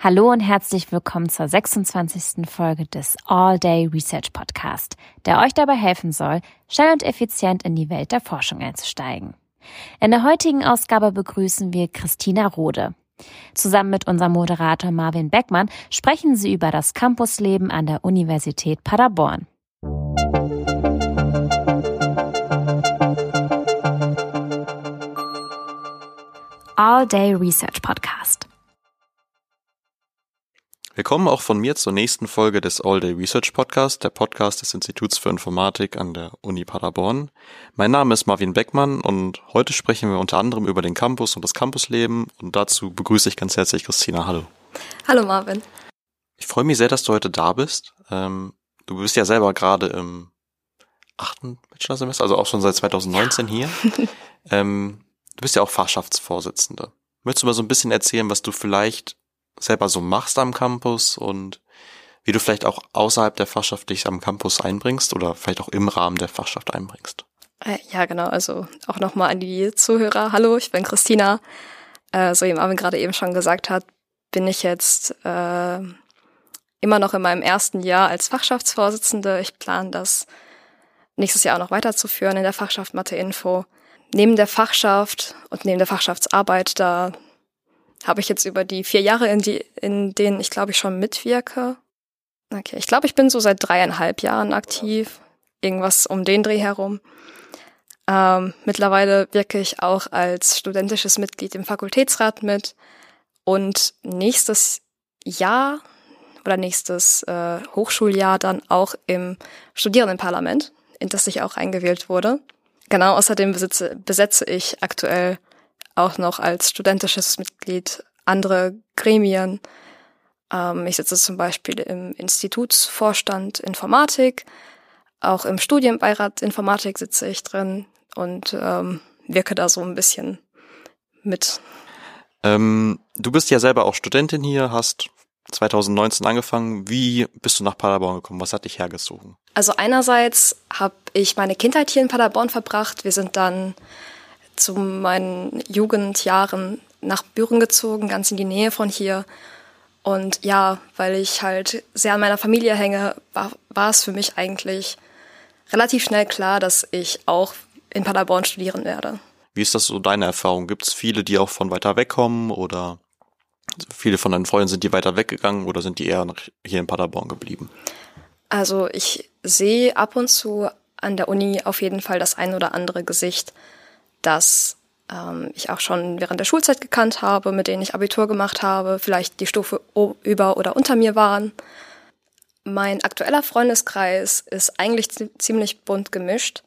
Hallo und herzlich willkommen zur 26. Folge des All Day Research Podcast, der euch dabei helfen soll, schnell und effizient in die Welt der Forschung einzusteigen. In der heutigen Ausgabe begrüßen wir Christina Rode. Zusammen mit unserem Moderator Marvin Beckmann sprechen sie über das Campusleben an der Universität Paderborn. All Day Research Podcast. Willkommen auch von mir zur nächsten Folge des All Day Research Podcast, der Podcast des Instituts für Informatik an der Uni Paderborn. Mein Name ist Marvin Beckmann und heute sprechen wir unter anderem über den Campus und das Campusleben und dazu begrüße ich ganz herzlich Christina. Hallo. Hallo Marvin. Ich freue mich sehr, dass du heute da bist. Ähm, du bist ja selber gerade im achten Bachelorsemester, also auch schon seit 2019 ja. hier. ähm, du bist ja auch Fachschaftsvorsitzende. Möchtest du mal so ein bisschen erzählen, was du vielleicht selber so machst am Campus und wie du vielleicht auch außerhalb der Fachschaft dich am Campus einbringst oder vielleicht auch im Rahmen der Fachschaft einbringst. Äh, ja, genau. Also auch nochmal an die Zuhörer. Hallo, ich bin Christina. Äh, so wie Marvin gerade eben schon gesagt hat, bin ich jetzt äh, immer noch in meinem ersten Jahr als Fachschaftsvorsitzende. Ich plane das nächstes Jahr auch noch weiterzuführen in der Fachschaft Mathe Info. Neben der Fachschaft und neben der Fachschaftsarbeit, da habe ich jetzt über die vier Jahre, in, die, in denen ich glaube ich schon mitwirke. Okay, ich glaube, ich bin so seit dreieinhalb Jahren aktiv. Irgendwas um den Dreh herum. Ähm, mittlerweile wirke ich auch als studentisches Mitglied im Fakultätsrat mit. Und nächstes Jahr oder nächstes äh, Hochschuljahr dann auch im Studierendenparlament, in das ich auch eingewählt wurde. Genau, außerdem besitze, besetze ich aktuell auch noch als studentisches Mitglied andere Gremien. Ähm, ich sitze zum Beispiel im Institutsvorstand Informatik, auch im Studienbeirat Informatik sitze ich drin und ähm, wirke da so ein bisschen mit. Ähm, du bist ja selber auch Studentin hier, hast 2019 angefangen. Wie bist du nach Paderborn gekommen? Was hat dich hergezogen? Also einerseits habe ich meine Kindheit hier in Paderborn verbracht. Wir sind dann zu meinen Jugendjahren nach Büren gezogen, ganz in die Nähe von hier. Und ja, weil ich halt sehr an meiner Familie hänge, war, war es für mich eigentlich relativ schnell klar, dass ich auch in Paderborn studieren werde. Wie ist das so deine Erfahrung? Gibt es viele, die auch von weiter weg kommen oder viele von deinen Freunden sind die weiter weggegangen oder sind die eher hier in Paderborn geblieben? Also ich sehe ab und zu an der Uni auf jeden Fall das ein oder andere Gesicht, das ähm, ich auch schon während der Schulzeit gekannt habe, mit denen ich Abitur gemacht habe, vielleicht die Stufe über oder unter mir waren. Mein aktueller Freundeskreis ist eigentlich ziemlich bunt gemischt.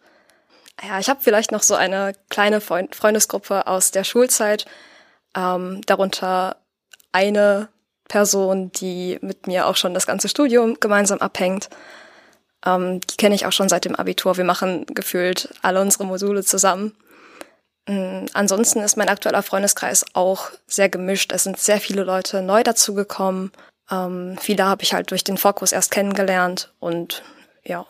Ja, ich habe vielleicht noch so eine kleine Freundesgruppe aus der Schulzeit, ähm, darunter eine Person, die mit mir auch schon das ganze Studium gemeinsam abhängt. Ähm, die kenne ich auch schon seit dem Abitur. Wir machen gefühlt alle unsere Module zusammen. Mm, ansonsten ist mein aktueller Freundeskreis auch sehr gemischt. Es sind sehr viele Leute neu dazugekommen. Ähm, viele habe ich halt durch den Fokus erst kennengelernt und ja.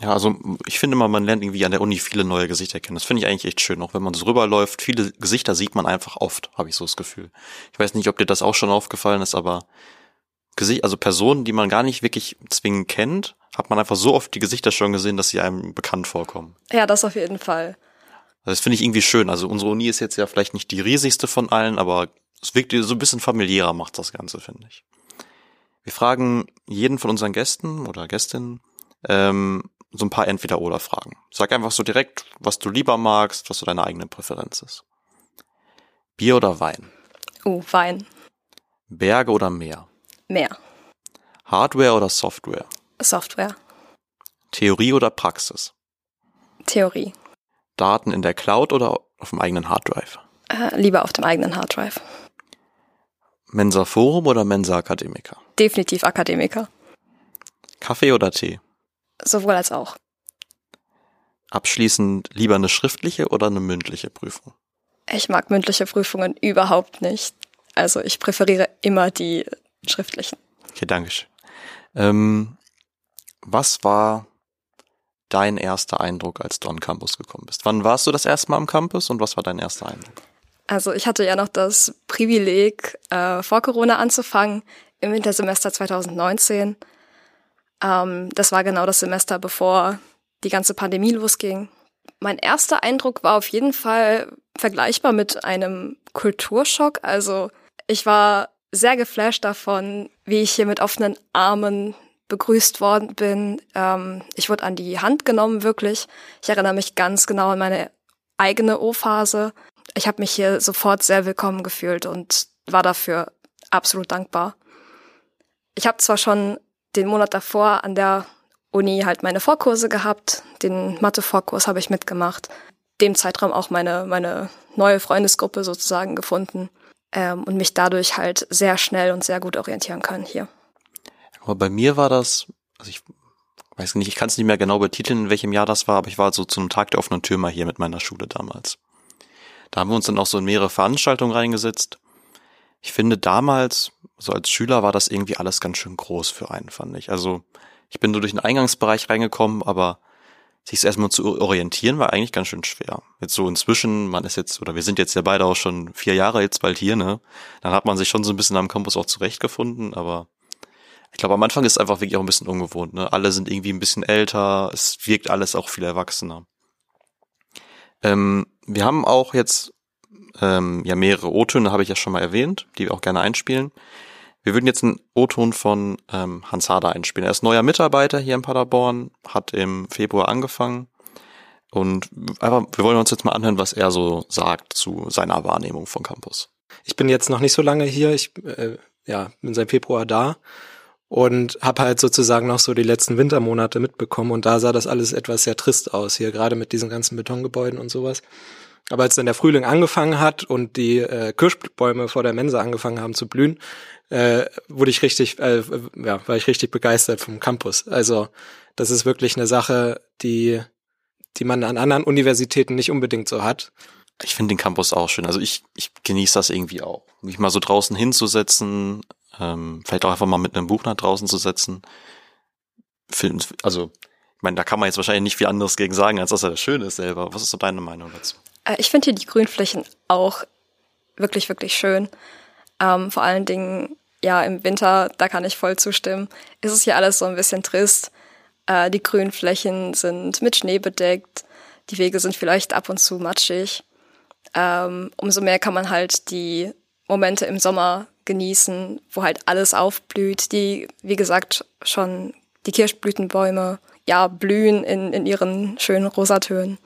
Ja, also ich finde immer, man lernt irgendwie an der Uni viele neue Gesichter kennen. Das finde ich eigentlich echt schön, auch wenn man so rüberläuft. Viele Gesichter sieht man einfach oft, habe ich so das Gefühl. Ich weiß nicht, ob dir das auch schon aufgefallen ist, aber Gesicht, also Personen, die man gar nicht wirklich zwingend kennt, hat man einfach so oft die Gesichter schon gesehen, dass sie einem bekannt vorkommen. Ja, das auf jeden Fall. Also das finde ich irgendwie schön. Also unsere Uni ist jetzt ja vielleicht nicht die riesigste von allen, aber es wirkt so ein bisschen familiärer macht das Ganze, finde ich. Wir fragen jeden von unseren Gästen oder Gästinnen ähm, so ein paar Entweder-Oder-Fragen. Sag einfach so direkt, was du lieber magst, was so deine eigene Präferenz ist. Bier oder Wein? Oh, Wein. Berge oder Meer? Meer. Hardware oder Software? Software. Theorie oder Praxis? Theorie. Daten in der Cloud oder auf dem eigenen Harddrive? Äh, lieber auf dem eigenen Harddrive. Mensa Forum oder Mensa Akademiker? Definitiv Akademiker. Kaffee oder Tee? Sowohl als auch. Abschließend lieber eine schriftliche oder eine mündliche Prüfung? Ich mag mündliche Prüfungen überhaupt nicht. Also ich präferiere immer die schriftlichen. Okay, danke schön. Ähm, was war dein erster Eindruck, als du am Campus gekommen bist? Wann warst du das erste Mal am Campus und was war dein erster Eindruck? Also ich hatte ja noch das Privileg, äh, vor Corona anzufangen, im Wintersemester 2019. Ähm, das war genau das Semester, bevor die ganze Pandemie losging. Mein erster Eindruck war auf jeden Fall vergleichbar mit einem Kulturschock. Also ich war sehr geflasht davon, wie ich hier mit offenen Armen begrüßt worden bin. Ähm, ich wurde an die Hand genommen, wirklich. Ich erinnere mich ganz genau an meine eigene O-Phase. Ich habe mich hier sofort sehr willkommen gefühlt und war dafür absolut dankbar. Ich habe zwar schon den Monat davor an der Uni halt meine Vorkurse gehabt, den Mathe-Vorkurs habe ich mitgemacht, dem Zeitraum auch meine, meine neue Freundesgruppe sozusagen gefunden ähm, und mich dadurch halt sehr schnell und sehr gut orientieren können hier. Aber bei mir war das, also ich weiß nicht, ich kann es nicht mehr genau betiteln, in welchem Jahr das war, aber ich war so zum Tag der offenen Tür mal hier mit meiner Schule damals. Da haben wir uns dann auch so in mehrere Veranstaltungen reingesetzt. Ich finde damals, so als Schüler war das irgendwie alles ganz schön groß für einen, fand ich. Also ich bin nur durch den Eingangsbereich reingekommen, aber sich erstmal zu orientieren war eigentlich ganz schön schwer. Jetzt so inzwischen, man ist jetzt, oder wir sind jetzt ja beide auch schon vier Jahre jetzt bald hier, ne? Dann hat man sich schon so ein bisschen am Campus auch zurechtgefunden, aber ich glaube, am Anfang ist es einfach wirklich auch ein bisschen ungewohnt. Ne? Alle sind irgendwie ein bisschen älter, es wirkt alles auch viel erwachsener. Ähm, wir haben auch jetzt ähm, ja mehrere O-Töne, habe ich ja schon mal erwähnt, die wir auch gerne einspielen. Wir würden jetzt einen O-Ton von ähm, Hans Hader einspielen. Er ist neuer Mitarbeiter hier in Paderborn, hat im Februar angefangen und einfach, wir wollen uns jetzt mal anhören, was er so sagt zu seiner Wahrnehmung von Campus. Ich bin jetzt noch nicht so lange hier, ich äh, ja, bin seit Februar da und habe halt sozusagen noch so die letzten Wintermonate mitbekommen und da sah das alles etwas sehr trist aus hier, gerade mit diesen ganzen Betongebäuden und sowas. Aber als dann der Frühling angefangen hat und die äh, Kirschbäume vor der Mensa angefangen haben zu blühen, äh, wurde ich richtig, äh, ja, war ich richtig begeistert vom Campus. Also das ist wirklich eine Sache, die, die man an anderen Universitäten nicht unbedingt so hat. Ich finde den Campus auch schön. Also ich, ich genieße das irgendwie auch. Mich mal so draußen hinzusetzen, ähm, vielleicht auch einfach mal mit einem Buch nach draußen zu setzen. Also, ich meine, da kann man jetzt wahrscheinlich nicht viel anderes gegen sagen, als dass er schön ist selber. Was ist so deine Meinung dazu? Äh, ich finde hier die Grünflächen auch wirklich, wirklich schön. Ähm, vor allen Dingen, ja, im Winter, da kann ich voll zustimmen, ist es hier alles so ein bisschen trist. Äh, die Grünflächen sind mit Schnee bedeckt, die Wege sind vielleicht ab und zu matschig. Ähm, umso mehr kann man halt die Momente im Sommer genießen, wo halt alles aufblüht, die, wie gesagt, schon die Kirschblütenbäume, ja, blühen in, in ihren schönen Rosatönen.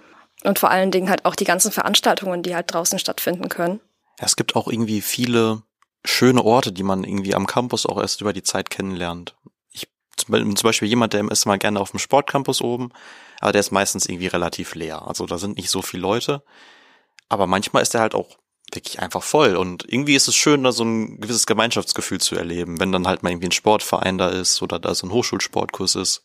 Und vor allen Dingen halt auch die ganzen Veranstaltungen, die halt draußen stattfinden können. Es gibt auch irgendwie viele schöne Orte, die man irgendwie am Campus auch erst über die Zeit kennenlernt. Ich zum Beispiel jemand, der ist mal gerne auf dem Sportcampus oben, aber der ist meistens irgendwie relativ leer. Also da sind nicht so viele Leute. Aber manchmal ist er halt auch wirklich einfach voll. Und irgendwie ist es schön, da so ein gewisses Gemeinschaftsgefühl zu erleben, wenn dann halt mal irgendwie ein Sportverein da ist oder da so ein Hochschulsportkurs ist.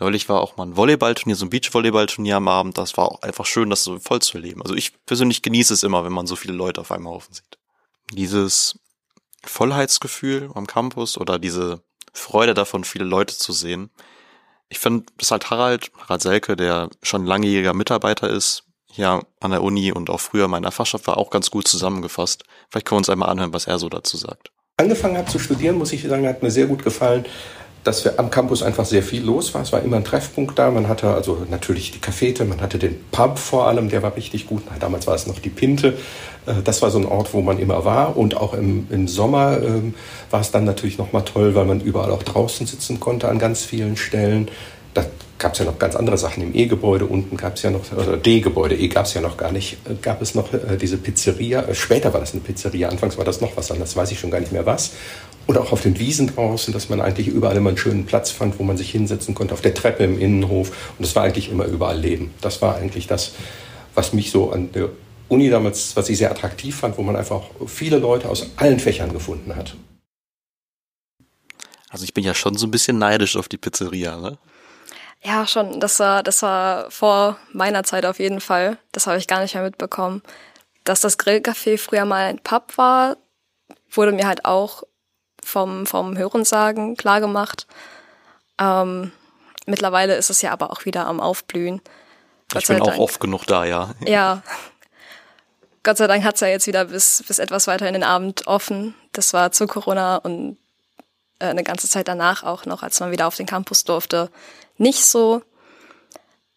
Neulich war auch mal ein Volleyballturnier, so ein Beachvolleyballturnier am Abend. Das war auch einfach schön, das so voll zu erleben. Also ich persönlich genieße es immer, wenn man so viele Leute auf einem Haufen sieht. Dieses Vollheitsgefühl am Campus oder diese Freude davon, viele Leute zu sehen. Ich finde, das halt Harald, Harald Selke, der schon langjähriger Mitarbeiter ist, hier an der Uni und auch früher meiner Fachschaft war auch ganz gut zusammengefasst. Vielleicht können wir uns einmal anhören, was er so dazu sagt. Angefangen habe zu studieren, muss ich sagen, hat mir sehr gut gefallen, dass wir am Campus einfach sehr viel los war. Es war immer ein Treffpunkt da. Man hatte also natürlich die Cafete, man hatte den Pub vor allem, der war richtig gut. Damals war es noch die Pinte. Äh, das war so ein Ort, wo man immer war. Und auch im, im Sommer ähm, war es dann natürlich nochmal toll, weil man überall auch draußen sitzen konnte an ganz vielen Stellen. Gab es ja noch ganz andere Sachen. Im E-Gebäude unten gab es ja noch, oder D-Gebäude, E gab es ja noch gar nicht, äh, gab es noch äh, diese Pizzeria. Äh, später war das eine Pizzeria, anfangs war das noch was anderes, weiß ich schon gar nicht mehr was. Oder auch auf den Wiesen draußen, dass man eigentlich überall immer einen schönen Platz fand, wo man sich hinsetzen konnte, auf der Treppe im Innenhof. Und es war eigentlich immer überall Leben. Das war eigentlich das, was mich so an der Uni damals, was ich sehr attraktiv fand, wo man einfach viele Leute aus allen Fächern gefunden hat. Also ich bin ja schon so ein bisschen neidisch auf die Pizzeria, ne? Ja, schon. Das war, das war vor meiner Zeit auf jeden Fall. Das habe ich gar nicht mehr mitbekommen. Dass das Grillcafé früher mal ein Pub war, wurde mir halt auch vom, vom Hörensagen klargemacht. Ähm, mittlerweile ist es ja aber auch wieder am Aufblühen. Ich bin auch oft genug da, ja. Ja. Gott sei Dank hat's ja jetzt wieder bis, bis etwas weiter in den Abend offen. Das war zu Corona und äh, eine ganze Zeit danach auch noch, als man wieder auf den Campus durfte, nicht so.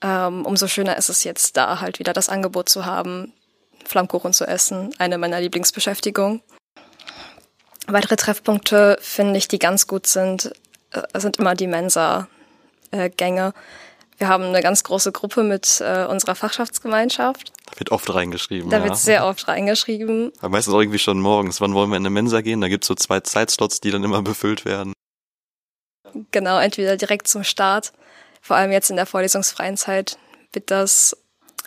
Ähm, umso schöner ist es jetzt, da halt wieder das Angebot zu haben, Flammkuchen zu essen, eine meiner Lieblingsbeschäftigungen. Weitere Treffpunkte finde ich, die ganz gut sind, äh, sind immer die Mensa-Gänge. Wir haben eine ganz große Gruppe mit äh, unserer Fachschaftsgemeinschaft. Da wird oft reingeschrieben. Da ja. wird sehr oft reingeschrieben. Aber meistens auch irgendwie schon morgens. Wann wollen wir in eine Mensa gehen? Da gibt's so zwei Zeitslots, die dann immer befüllt werden. Genau, entweder direkt zum Start. Vor allem jetzt in der vorlesungsfreien Zeit wird das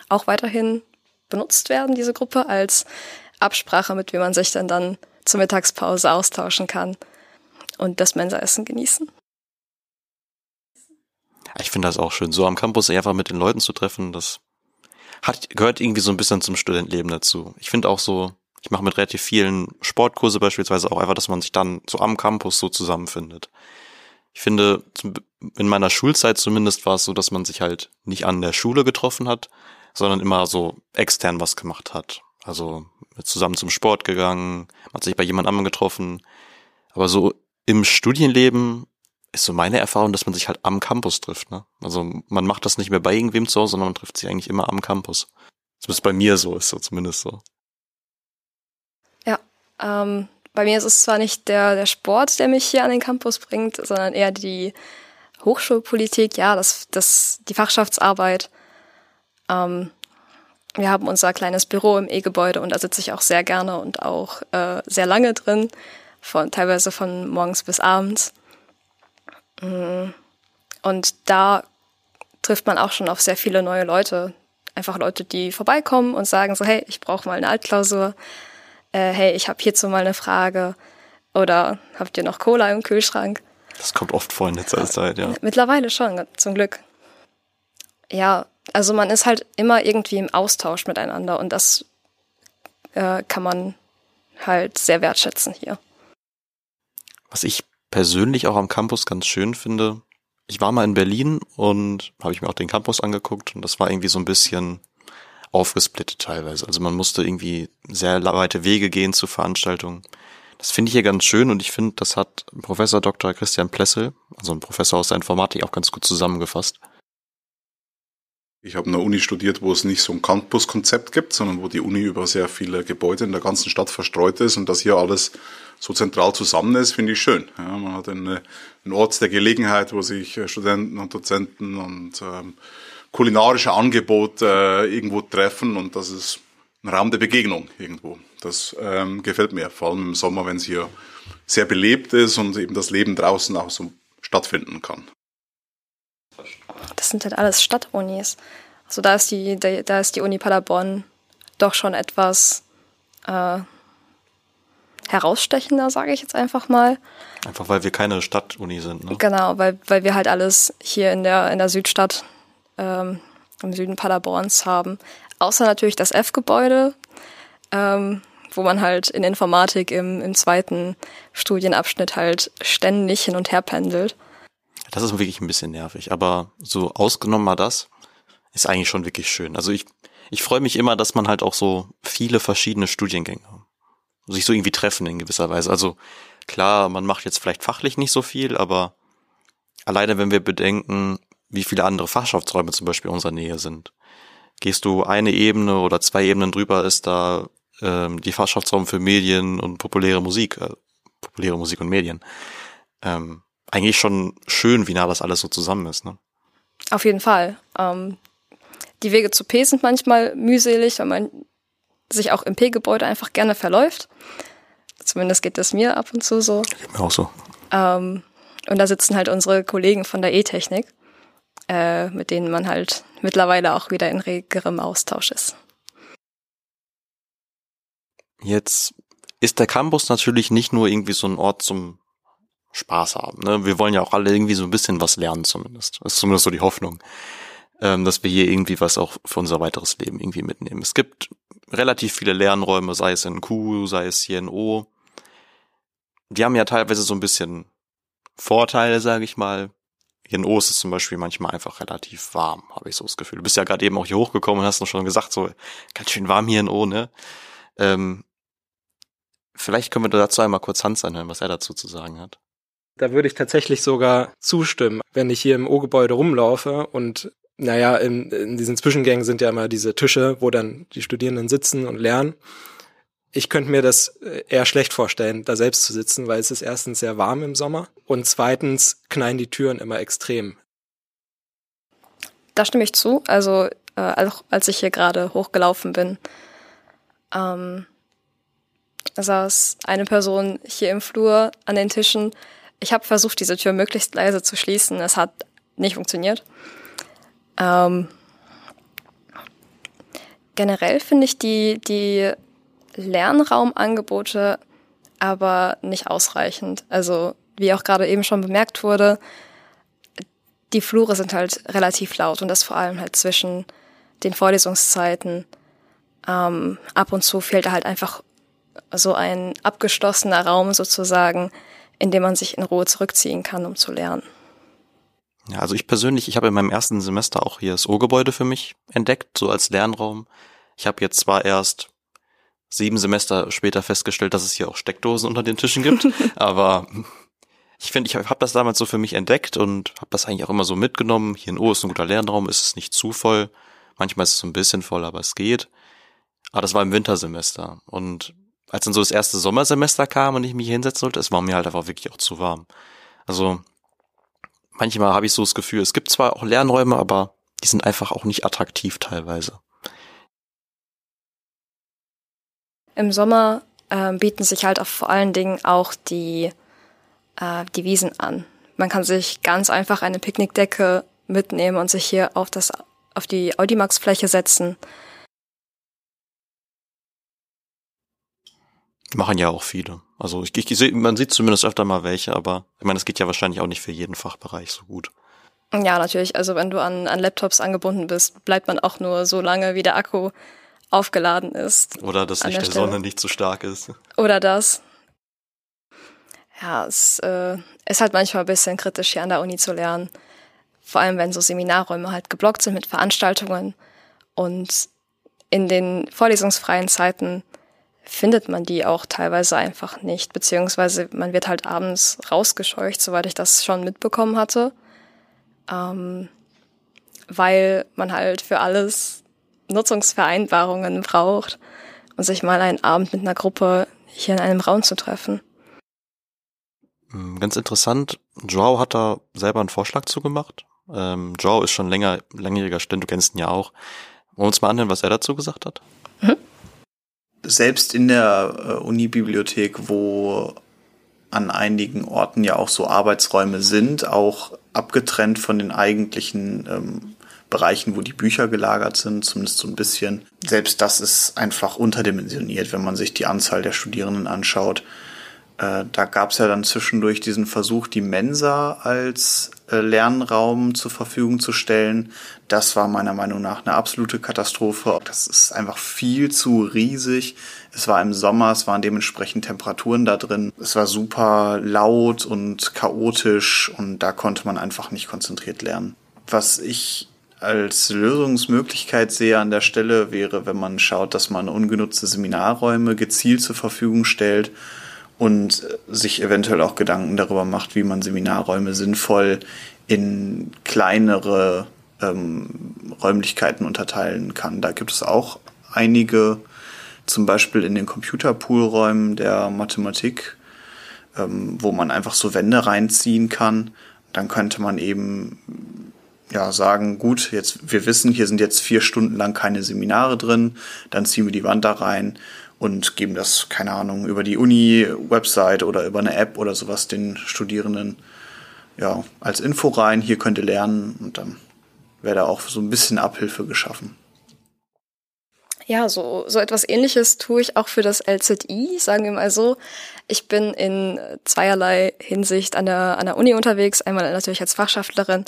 auch weiterhin benutzt werden, diese Gruppe, als Absprache, mit wem man sich dann dann zur Mittagspause austauschen kann und das Mensaessen genießen. Ich finde das auch schön, so am Campus einfach mit den Leuten zu treffen, das hat, gehört irgendwie so ein bisschen zum Studentenleben dazu. Ich finde auch so, ich mache mit relativ vielen Sportkurse beispielsweise auch einfach, dass man sich dann so am Campus so zusammenfindet. Ich finde, in meiner Schulzeit zumindest war es so, dass man sich halt nicht an der Schule getroffen hat, sondern immer so extern was gemacht hat. Also zusammen zum Sport gegangen, man hat sich bei jemand anderem getroffen. Aber so im Studienleben ist so meine Erfahrung, dass man sich halt am Campus trifft. Ne? Also man macht das nicht mehr bei irgendwem zu Hause, sondern man trifft sich eigentlich immer am Campus. Zumindest bei mir so ist so zumindest so. Ja, ähm, bei mir ist es zwar nicht der, der Sport, der mich hier an den Campus bringt, sondern eher die Hochschulpolitik, ja, das, das, die Fachschaftsarbeit. Ähm, wir haben unser kleines Büro im E-Gebäude und da sitze ich auch sehr gerne und auch äh, sehr lange drin, von, teilweise von morgens bis abends. Mm. Und da trifft man auch schon auf sehr viele neue Leute. Einfach Leute, die vorbeikommen und sagen so, hey, ich brauche mal eine Altklausur. Äh, hey, ich habe hierzu mal eine Frage. Oder habt ihr noch Cola im Kühlschrank? Das kommt oft vor in letzter Zeit, ja. Mittlerweile schon, zum Glück. Ja, also man ist halt immer irgendwie im Austausch miteinander und das äh, kann man halt sehr wertschätzen hier. Was ich persönlich auch am Campus ganz schön finde. Ich war mal in Berlin und habe ich mir auch den Campus angeguckt und das war irgendwie so ein bisschen aufgesplittet teilweise. Also man musste irgendwie sehr weite Wege gehen zu Veranstaltungen. Das finde ich hier ganz schön und ich finde, das hat Professor Dr. Christian Plessel, also ein Professor aus der Informatik, auch ganz gut zusammengefasst. Ich habe an der Uni studiert, wo es nicht so ein Campus-Konzept gibt, sondern wo die Uni über sehr viele Gebäude in der ganzen Stadt verstreut ist und das hier alles so zentral zusammen ist, finde ich schön. Ja, man hat eine, einen Ort der Gelegenheit, wo sich äh, Studenten und Dozenten und ähm, kulinarische Angebote äh, irgendwo treffen und das ist ein Raum der Begegnung irgendwo. Das ähm, gefällt mir, vor allem im Sommer, wenn es hier sehr belebt ist und eben das Leben draußen auch so stattfinden kann das sind halt alles Stadtunis. Also da ist die, da ist die Uni Paderborn doch schon etwas äh, herausstechender, sage ich jetzt einfach mal. Einfach weil wir keine Stadtuni sind, ne? Genau, weil, weil wir halt alles hier in der, in der Südstadt, ähm, im Süden Paderborns haben. Außer natürlich das F-Gebäude, ähm, wo man halt in Informatik im, im zweiten Studienabschnitt halt ständig hin und her pendelt. Das ist wirklich ein bisschen nervig, aber so ausgenommen mal das, ist eigentlich schon wirklich schön. Also ich, ich freue mich immer, dass man halt auch so viele verschiedene Studiengänge sich so irgendwie treffen in gewisser Weise. Also klar, man macht jetzt vielleicht fachlich nicht so viel, aber alleine wenn wir bedenken, wie viele andere Fachschaftsräume zum Beispiel in unserer Nähe sind. Gehst du eine Ebene oder zwei Ebenen drüber, ist da ähm, die Fachschaftsraum für Medien und populäre Musik, äh, populäre Musik und Medien. Ähm, eigentlich schon schön, wie nah das alles so zusammen ist. Ne? Auf jeden Fall. Ähm, die Wege zu P sind manchmal mühselig, weil man sich auch im P-Gebäude einfach gerne verläuft. Zumindest geht das mir ab und zu so. Geht mir auch so. Ähm, und da sitzen halt unsere Kollegen von der E-Technik, äh, mit denen man halt mittlerweile auch wieder in regerem Austausch ist. Jetzt ist der Campus natürlich nicht nur irgendwie so ein Ort zum Spaß haben. Ne? Wir wollen ja auch alle irgendwie so ein bisschen was lernen zumindest. Das ist zumindest so die Hoffnung, ähm, dass wir hier irgendwie was auch für unser weiteres Leben irgendwie mitnehmen. Es gibt relativ viele Lernräume, sei es in Q, sei es hier in O. Die haben ja teilweise so ein bisschen Vorteile, sage ich mal. Hier in O ist es zum Beispiel manchmal einfach relativ warm, habe ich so das Gefühl. Du bist ja gerade eben auch hier hochgekommen und hast noch schon gesagt, so ganz schön warm hier in O, ne? Ähm, vielleicht können wir dazu einmal kurz Hans anhören, was er dazu zu sagen hat. Da würde ich tatsächlich sogar zustimmen, wenn ich hier im O-Gebäude rumlaufe und naja, in, in diesen Zwischengängen sind ja immer diese Tische, wo dann die Studierenden sitzen und lernen. Ich könnte mir das äh, eher schlecht vorstellen, da selbst zu sitzen, weil es ist erstens sehr warm im Sommer und zweitens knallen die Türen immer extrem. Da stimme ich zu. Also äh, als ich hier gerade hochgelaufen bin, ähm, saß eine Person hier im Flur an den Tischen. Ich habe versucht, diese Tür möglichst leise zu schließen. Es hat nicht funktioniert. Ähm, generell finde ich die, die Lernraumangebote aber nicht ausreichend. Also wie auch gerade eben schon bemerkt wurde, die Flure sind halt relativ laut und das vor allem halt zwischen den Vorlesungszeiten. Ähm, ab und zu fehlt da halt einfach so ein abgeschlossener Raum sozusagen, in dem man sich in Ruhe zurückziehen kann, um zu lernen. Ja, also ich persönlich, ich habe in meinem ersten Semester auch hier das O-Gebäude für mich entdeckt, so als Lernraum. Ich habe jetzt zwar erst sieben Semester später festgestellt, dass es hier auch Steckdosen unter den Tischen gibt, aber ich finde, ich habe das damals so für mich entdeckt und habe das eigentlich auch immer so mitgenommen. Hier in O ist ein guter Lernraum, ist es nicht zu voll. Manchmal ist es so ein bisschen voll, aber es geht. Aber das war im Wintersemester. Und als dann so das erste Sommersemester kam und ich mich hinsetzen sollte, es war mir halt einfach wirklich auch zu warm. Also manchmal habe ich so das Gefühl, es gibt zwar auch Lernräume, aber die sind einfach auch nicht attraktiv teilweise. Im Sommer äh, bieten sich halt auch vor allen Dingen auch die, äh, die Wiesen an. Man kann sich ganz einfach eine Picknickdecke mitnehmen und sich hier auf, das, auf die Audimax-Fläche setzen. Machen ja auch viele. Also ich, ich, ich, man sieht zumindest öfter mal welche, aber ich meine, es geht ja wahrscheinlich auch nicht für jeden Fachbereich so gut. Ja, natürlich. Also wenn du an, an Laptops angebunden bist, bleibt man auch nur so lange, wie der Akku aufgeladen ist. Oder dass Licht der, der Sonne nicht zu stark ist. Oder das. Ja, es äh, ist halt manchmal ein bisschen kritisch hier an der Uni zu lernen. Vor allem, wenn so Seminarräume halt geblockt sind mit Veranstaltungen. Und in den vorlesungsfreien Zeiten findet man die auch teilweise einfach nicht. Beziehungsweise man wird halt abends rausgescheucht, soweit ich das schon mitbekommen hatte. Ähm, weil man halt für alles Nutzungsvereinbarungen braucht und sich mal einen Abend mit einer Gruppe hier in einem Raum zu treffen. Hm, ganz interessant, Joao hat da selber einen Vorschlag zugemacht. Ähm, Joao ist schon länger, langjähriger Student, du kennst ihn ja auch. Wollen wir uns mal anhören, was er dazu gesagt hat? Mhm. Selbst in der äh, Uni-Bibliothek, wo an einigen Orten ja auch so Arbeitsräume sind, auch abgetrennt von den eigentlichen ähm, Bereichen, wo die Bücher gelagert sind, zumindest so ein bisschen. Selbst das ist einfach unterdimensioniert, wenn man sich die Anzahl der Studierenden anschaut. Äh, da gab es ja dann zwischendurch diesen Versuch, die Mensa als äh, Lernraum zur Verfügung zu stellen. Das war meiner Meinung nach eine absolute Katastrophe. Das ist einfach viel zu riesig. Es war im Sommer, es waren dementsprechend Temperaturen da drin. Es war super laut und chaotisch und da konnte man einfach nicht konzentriert lernen. Was ich als Lösungsmöglichkeit sehe an der Stelle wäre, wenn man schaut, dass man ungenutzte Seminarräume gezielt zur Verfügung stellt und sich eventuell auch Gedanken darüber macht, wie man Seminarräume sinnvoll in kleinere ähm, Räumlichkeiten unterteilen kann. Da gibt es auch einige, zum Beispiel in den Computerpoolräumen der Mathematik, ähm, wo man einfach so Wände reinziehen kann. Dann könnte man eben ja, sagen, gut, jetzt, wir wissen, hier sind jetzt vier Stunden lang keine Seminare drin, dann ziehen wir die Wand da rein und geben das, keine Ahnung, über die Uni-Website oder über eine App oder sowas den Studierenden ja, als Info rein, hier könnt ihr lernen und dann wäre da auch so ein bisschen Abhilfe geschaffen. Ja, so, so etwas ähnliches tue ich auch für das LZI, sagen wir mal so. Ich bin in zweierlei Hinsicht an der, an der Uni unterwegs. Einmal natürlich als Fachschaftlerin.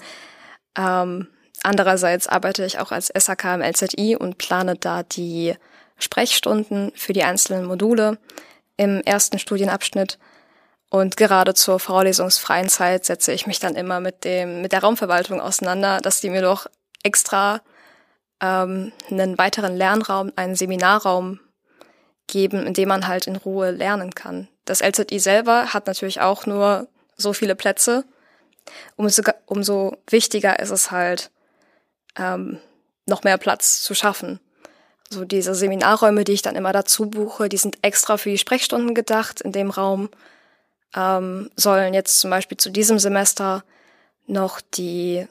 Ähm, andererseits arbeite ich auch als SAK im LZI und plane da die Sprechstunden für die einzelnen Module im ersten Studienabschnitt. Und gerade zur vorlesungsfreien Zeit setze ich mich dann immer mit dem, mit der Raumverwaltung auseinander, dass die mir doch extra ähm, einen weiteren Lernraum, einen Seminarraum geben, in dem man halt in Ruhe lernen kann. Das LZI selber hat natürlich auch nur so viele Plätze. Umso, umso wichtiger ist es halt, ähm, noch mehr Platz zu schaffen. So diese Seminarräume, die ich dann immer dazu buche, die sind extra für die Sprechstunden gedacht. In dem Raum ähm, sollen jetzt zum Beispiel zu diesem Semester noch die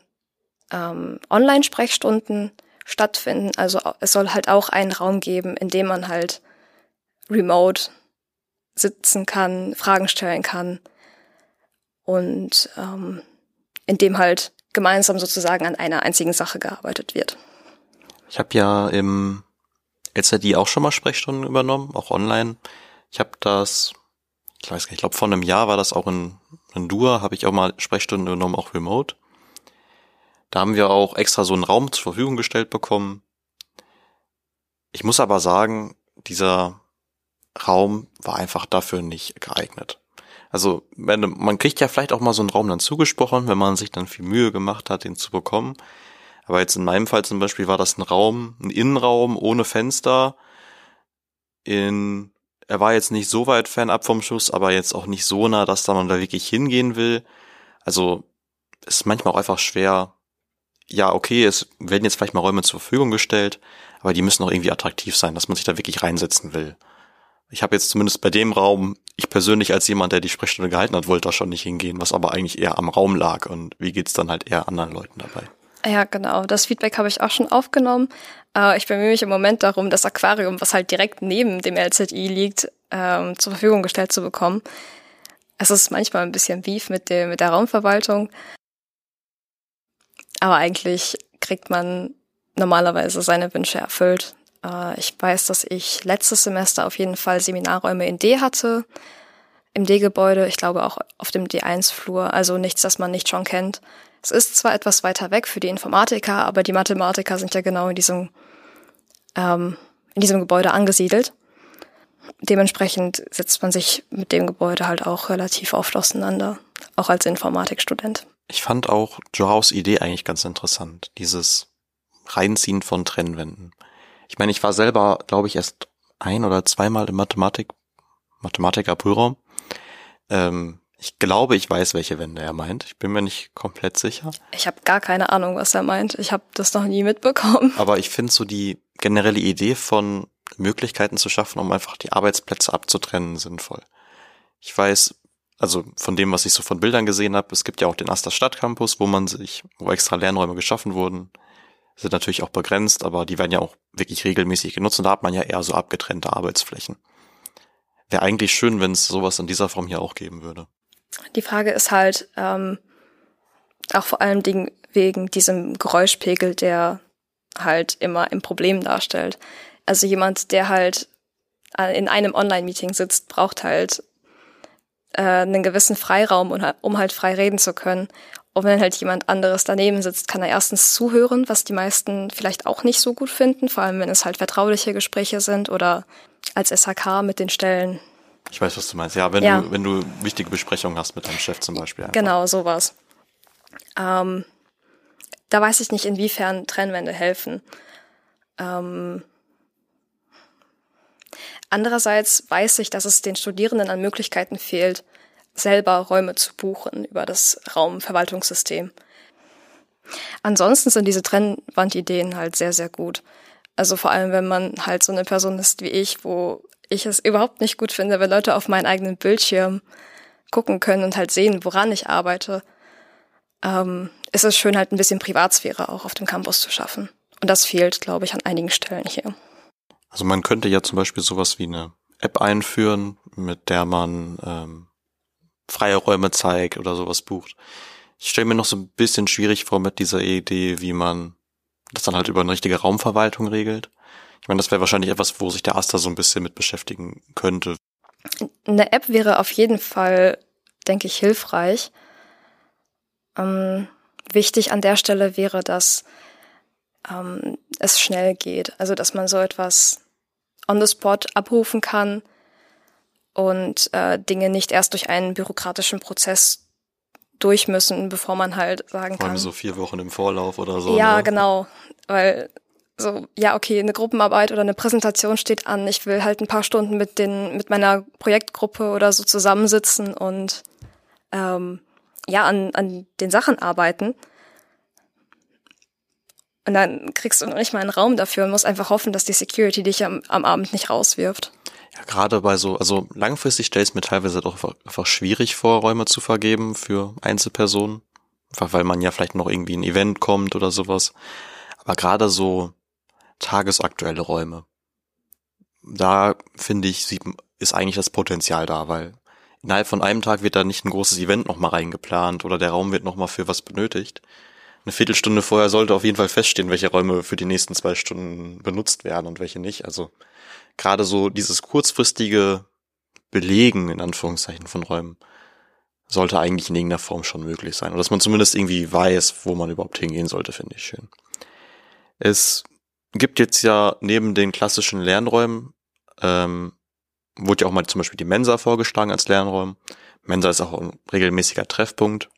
ähm, Online-Sprechstunden stattfinden. Also es soll halt auch einen Raum geben, in dem man halt remote sitzen kann, Fragen stellen kann und ähm, in dem halt gemeinsam sozusagen an einer einzigen Sache gearbeitet wird. Ich habe ja im LZI auch schon mal Sprechstunden übernommen, auch online. Ich habe das, ich weiß gar nicht, ich glaube vor einem Jahr war das auch in, in Dua, habe ich auch mal Sprechstunden übernommen, auch remote. Da haben wir auch extra so einen Raum zur Verfügung gestellt bekommen. Ich muss aber sagen, dieser Raum war einfach dafür nicht geeignet. Also man kriegt ja vielleicht auch mal so einen Raum dann zugesprochen, wenn man sich dann viel Mühe gemacht hat, den zu bekommen. Aber jetzt in meinem Fall zum Beispiel war das ein Raum, ein Innenraum ohne Fenster. In, er war jetzt nicht so weit fernab vom Schuss, aber jetzt auch nicht so nah, dass da man da wirklich hingehen will. Also ist manchmal auch einfach schwer. Ja, okay, es werden jetzt vielleicht mal Räume zur Verfügung gestellt, aber die müssen auch irgendwie attraktiv sein, dass man sich da wirklich reinsetzen will. Ich habe jetzt zumindest bei dem Raum, ich persönlich als jemand, der die Sprechstunde gehalten hat, wollte da schon nicht hingehen, was aber eigentlich eher am Raum lag und wie geht's dann halt eher anderen Leuten dabei. Ja, genau. Das Feedback habe ich auch schon aufgenommen. Äh, ich bemühe mich im Moment darum, das Aquarium, was halt direkt neben dem LZI liegt, ähm, zur Verfügung gestellt zu bekommen. Es ist manchmal ein bisschen Beef mit, dem, mit der Raumverwaltung. Aber eigentlich kriegt man normalerweise seine Wünsche erfüllt. Äh, ich weiß, dass ich letztes Semester auf jeden Fall Seminarräume in D hatte. Im D-Gebäude, ich glaube auch auf dem D1-Flur, also nichts, das man nicht schon kennt. Es ist zwar etwas weiter weg für die Informatiker, aber die Mathematiker sind ja genau in diesem, ähm, in diesem Gebäude angesiedelt. Dementsprechend setzt man sich mit dem Gebäude halt auch relativ oft auseinander, auch als Informatikstudent. Ich fand auch Joaos Idee eigentlich ganz interessant, dieses Reinziehen von Trennwänden. Ich meine, ich war selber, glaube ich, erst ein oder zweimal im Mathematik, Mathematiker-Prüfraum. Ähm, ich glaube, ich weiß, welche Wände er meint. Ich bin mir nicht komplett sicher. Ich habe gar keine Ahnung, was er meint. Ich habe das noch nie mitbekommen. Aber ich finde so die generelle Idee von Möglichkeiten zu schaffen, um einfach die Arbeitsplätze abzutrennen, sinnvoll. Ich weiß, also von dem, was ich so von Bildern gesehen habe, es gibt ja auch den Aster Stadtcampus, wo man sich, wo extra Lernräume geschaffen wurden sind natürlich auch begrenzt, aber die werden ja auch wirklich regelmäßig genutzt und da hat man ja eher so abgetrennte Arbeitsflächen. Wäre eigentlich schön, wenn es sowas in dieser Form hier auch geben würde. Die Frage ist halt ähm, auch vor allem wegen diesem Geräuschpegel, der halt immer ein Problem darstellt. Also jemand, der halt in einem Online-Meeting sitzt, braucht halt äh, einen gewissen Freiraum, um halt frei reden zu können. Und wenn halt jemand anderes daneben sitzt, kann er erstens zuhören, was die meisten vielleicht auch nicht so gut finden, vor allem wenn es halt vertrauliche Gespräche sind oder als SHK mit den Stellen. Ich weiß, was du meinst. Ja, wenn ja. du wenn du wichtige Besprechungen hast mit deinem Chef zum Beispiel. Einfach. Genau, sowas. Ähm, da weiß ich nicht, inwiefern Trennwände helfen. Ähm, andererseits weiß ich, dass es den Studierenden an Möglichkeiten fehlt, selber Räume zu buchen über das Raumverwaltungssystem. Ansonsten sind diese Trennwandideen halt sehr, sehr gut. Also vor allem, wenn man halt so eine Person ist wie ich, wo ich es überhaupt nicht gut finde, wenn Leute auf meinen eigenen Bildschirm gucken können und halt sehen, woran ich arbeite, ähm, ist es schön, halt ein bisschen Privatsphäre auch auf dem Campus zu schaffen. Und das fehlt, glaube ich, an einigen Stellen hier. Also man könnte ja zum Beispiel sowas wie eine App einführen, mit der man ähm, freie Räume zeigt oder sowas bucht. Ich stelle mir noch so ein bisschen schwierig vor mit dieser Idee, wie man das dann halt über eine richtige Raumverwaltung regelt. Ich meine, das wäre wahrscheinlich etwas, wo sich der Aster so ein bisschen mit beschäftigen könnte. Eine App wäre auf jeden Fall, denke ich, hilfreich. Ähm, wichtig an der Stelle wäre, dass ähm, es schnell geht. Also, dass man so etwas on the spot abrufen kann und äh, Dinge nicht erst durch einen bürokratischen Prozess durch müssen, bevor man halt sagen Vor allem kann. so vier Wochen im Vorlauf oder so. Ja, ne? genau, weil so, ja, okay, eine Gruppenarbeit oder eine Präsentation steht an. Ich will halt ein paar Stunden mit den, mit meiner Projektgruppe oder so zusammensitzen und ähm, ja, an, an den Sachen arbeiten. Und dann kriegst du noch nicht mal einen Raum dafür und musst einfach hoffen, dass die Security dich am, am Abend nicht rauswirft. Ja, gerade bei so, also langfristig stelle ich es mir teilweise doch einfach schwierig vor, Räume zu vergeben für Einzelpersonen. Einfach weil man ja vielleicht noch irgendwie ein Event kommt oder sowas. Aber gerade so tagesaktuelle Räume, da finde ich, ist eigentlich das Potenzial da, weil innerhalb von einem Tag wird da nicht ein großes Event nochmal reingeplant oder der Raum wird nochmal für was benötigt. Eine Viertelstunde vorher sollte auf jeden Fall feststehen, welche Räume für die nächsten zwei Stunden benutzt werden und welche nicht. Also gerade so dieses kurzfristige Belegen in Anführungszeichen von Räumen sollte eigentlich in irgendeiner Form schon möglich sein. Oder dass man zumindest irgendwie weiß, wo man überhaupt hingehen sollte, finde ich schön. Es gibt jetzt ja neben den klassischen Lernräumen, ähm, wurde ja auch mal zum Beispiel die Mensa vorgeschlagen als Lernraum. Mensa ist auch ein regelmäßiger Treffpunkt.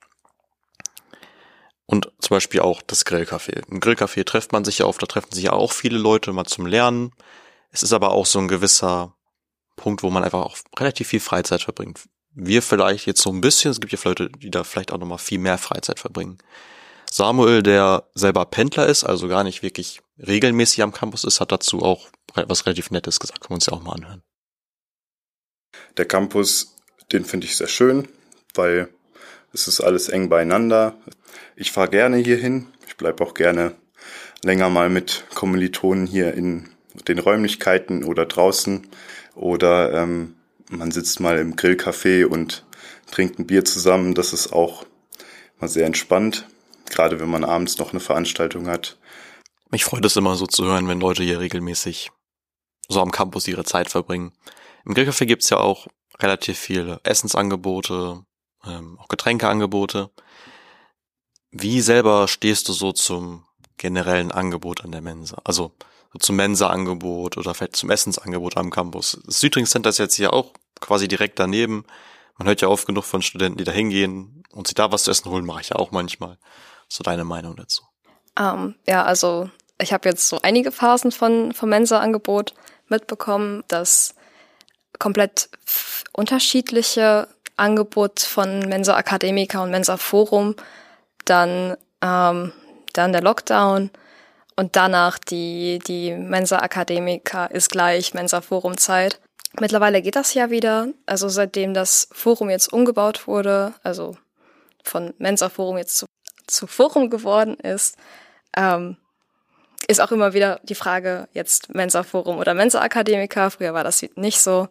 Und zum Beispiel auch das Grillcafé. Im Grillcafé trifft man sich ja oft, da treffen sich ja auch viele Leute mal zum Lernen. Es ist aber auch so ein gewisser Punkt, wo man einfach auch relativ viel Freizeit verbringt. Wir vielleicht jetzt so ein bisschen, es gibt ja Leute, die da vielleicht auch nochmal viel mehr Freizeit verbringen. Samuel, der selber Pendler ist, also gar nicht wirklich regelmäßig am Campus ist, hat dazu auch was relativ Nettes gesagt. Können wir uns ja auch mal anhören. Der Campus, den finde ich sehr schön, weil es ist alles eng beieinander. Ich fahre gerne hier hin. Ich bleibe auch gerne länger mal mit Kommilitonen hier in den Räumlichkeiten oder draußen. Oder ähm, man sitzt mal im Grillcafé und trinkt ein Bier zusammen. Das ist auch mal sehr entspannt. Gerade wenn man abends noch eine Veranstaltung hat. Mich freut es immer so zu hören, wenn Leute hier regelmäßig so am Campus ihre Zeit verbringen. Im Grillcafé gibt's ja auch relativ viele Essensangebote, ähm, auch Getränkeangebote. Wie selber stehst du so zum generellen Angebot an der Mensa? Also so zum Mensa-Angebot oder vielleicht zum Essensangebot am Campus. Das Südring Center ist jetzt hier auch quasi direkt daneben. Man hört ja oft genug von Studenten, die da hingehen und sich da was zu essen holen, mache ich ja auch manchmal. So deine Meinung dazu? Um, ähm, ja, also ich habe jetzt so einige Phasen von vom Mensa-Angebot mitbekommen, das komplett unterschiedliche Angebot von Mensa Academica und Mensa Forum, dann ähm, dann der Lockdown und danach die die Mensa Academica ist gleich Mensa Forum Zeit. Mittlerweile geht das ja wieder, also seitdem das Forum jetzt umgebaut wurde, also von Mensa Forum jetzt zu, zu Forum geworden ist, ähm, ist auch immer wieder die Frage, jetzt Mensa Forum oder Mensa Akademiker. Früher war das nicht so.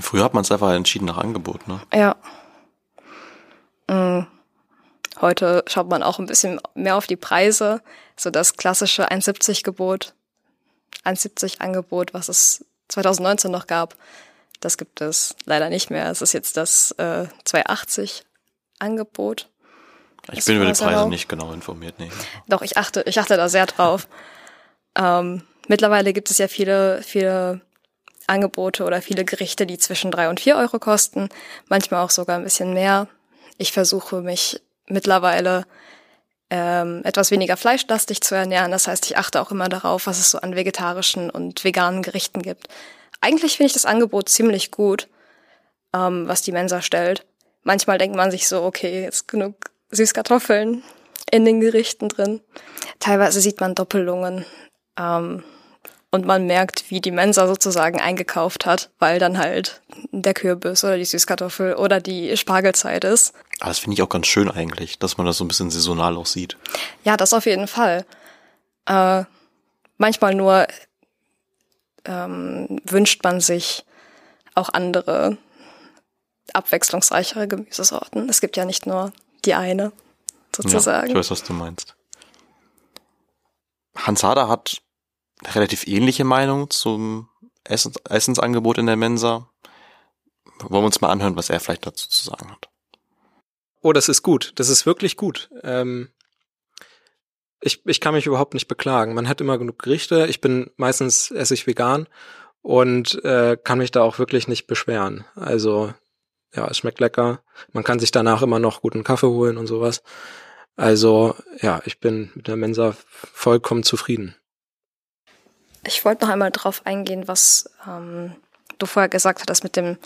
Früher hat man es einfach entschieden nach Angebot, ne? Ja. Mhm. Heute schaut man auch ein bisschen mehr auf die Preise. So das klassische 1,70 Gebot, 1,70 Angebot, was es 2019 noch gab, das gibt es leider nicht mehr. Es ist jetzt das äh, 2,80 Angebot. Ich bin über die Preise erlaubt. nicht genau informiert, nee. Doch, ich achte, ich achte da sehr drauf. Ähm, mittlerweile gibt es ja viele, viele Angebote oder viele Gerichte, die zwischen drei und vier Euro kosten, manchmal auch sogar ein bisschen mehr. Ich versuche mich mittlerweile ähm, etwas weniger fleischlastig zu ernähren. Das heißt, ich achte auch immer darauf, was es so an vegetarischen und veganen Gerichten gibt. Eigentlich finde ich das Angebot ziemlich gut, ähm, was die Mensa stellt. Manchmal denkt man sich so, okay, jetzt genug Süßkartoffeln in den Gerichten drin. Teilweise sieht man Doppelungen ähm, und man merkt, wie die Mensa sozusagen eingekauft hat, weil dann halt der Kürbis oder die Süßkartoffel oder die Spargelzeit ist. Aber das finde ich auch ganz schön eigentlich, dass man das so ein bisschen saisonal auch sieht. Ja, das auf jeden Fall. Äh, manchmal nur ähm, wünscht man sich auch andere abwechslungsreichere Gemüsesorten. Es gibt ja nicht nur die eine, sozusagen. Ja, ich weiß, was du meinst. Hans Hader hat relativ ähnliche Meinung zum Essens Essensangebot in der Mensa. Wollen wir uns mal anhören, was er vielleicht dazu zu sagen hat. Oh, das ist gut. Das ist wirklich gut. Ähm, ich, ich kann mich überhaupt nicht beklagen. Man hat immer genug Gerichte. Ich bin meistens esse ich vegan und äh, kann mich da auch wirklich nicht beschweren. Also ja, es schmeckt lecker. Man kann sich danach immer noch guten Kaffee holen und sowas. Also ja, ich bin mit der Mensa vollkommen zufrieden. Ich wollte noch einmal drauf eingehen, was ähm, du vorher gesagt hattest mit dem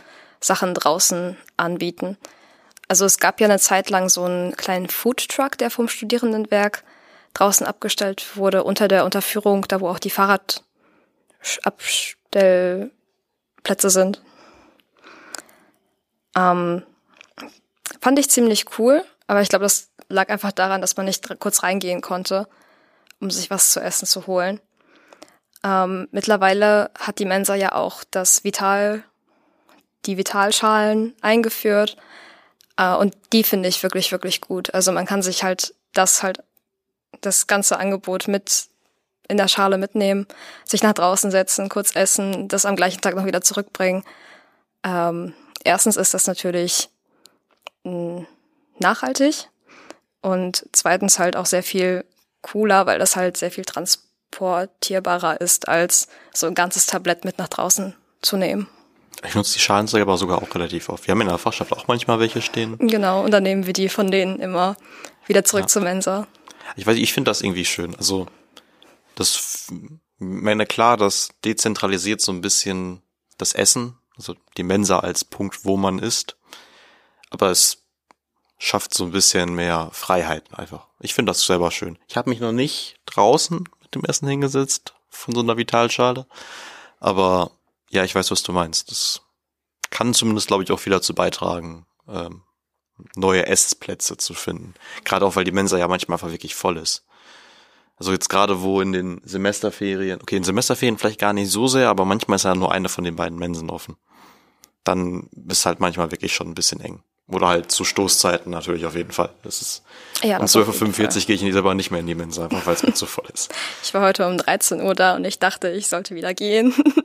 Sachen draußen anbieten. Also es gab ja eine Zeit lang so einen kleinen Food Truck, der vom Studierendenwerk draußen abgestellt wurde, unter der Unterführung, da wo auch die Fahrradabstellplätze sind. Ähm, fand ich ziemlich cool, aber ich glaube, das lag einfach daran, dass man nicht kurz reingehen konnte, um sich was zu essen zu holen. Ähm, mittlerweile hat die Mensa ja auch das Vital, die Vitalschalen eingeführt. Äh, und die finde ich wirklich, wirklich gut. Also man kann sich halt das halt, das ganze Angebot mit in der Schale mitnehmen, sich nach draußen setzen, kurz essen, das am gleichen Tag noch wieder zurückbringen. Ähm, erstens ist das natürlich mh, hm, nachhaltig und zweitens halt auch sehr viel cooler, weil das halt sehr viel Transport transportierbarer ist, als so ein ganzes Tablett mit nach draußen zu nehmen. Ich nutze die Schalensäge aber sogar auch relativ oft. Wir haben in der Fachschaft auch manchmal welche stehen. Genau, und dann nehmen wir die von denen immer wieder zurück ja. zur Mensa. Ich weiß, ich finde das irgendwie schön. Also, das, meine klar, das dezentralisiert so ein bisschen das Essen, also die Mensa als Punkt, wo man isst. Aber es schafft so ein bisschen mehr Freiheiten einfach. Ich finde das selber schön. Ich habe mich noch nicht draußen dem Essen hingesetzt von so einer Vitalschale. Aber ja, ich weiß, was du meinst. Das kann zumindest, glaube ich, auch viel dazu beitragen, ähm, neue Essplätze zu finden. Gerade auch, weil die Mensa ja manchmal einfach wirklich voll ist. Also jetzt gerade wo in den Semesterferien, okay, in Semesterferien vielleicht gar nicht so sehr, aber manchmal ist ja nur eine von den beiden Mensen offen. Dann ist halt manchmal wirklich schon ein bisschen eng. Oder halt zu Stoßzeiten natürlich auf jeden Fall. Das ist ja, um 12.45 Uhr gehe ich selber nicht mehr in die Mensa, einfach weil es mir zu voll ist. Ich war heute um 13 Uhr da und ich dachte, ich sollte wieder gehen.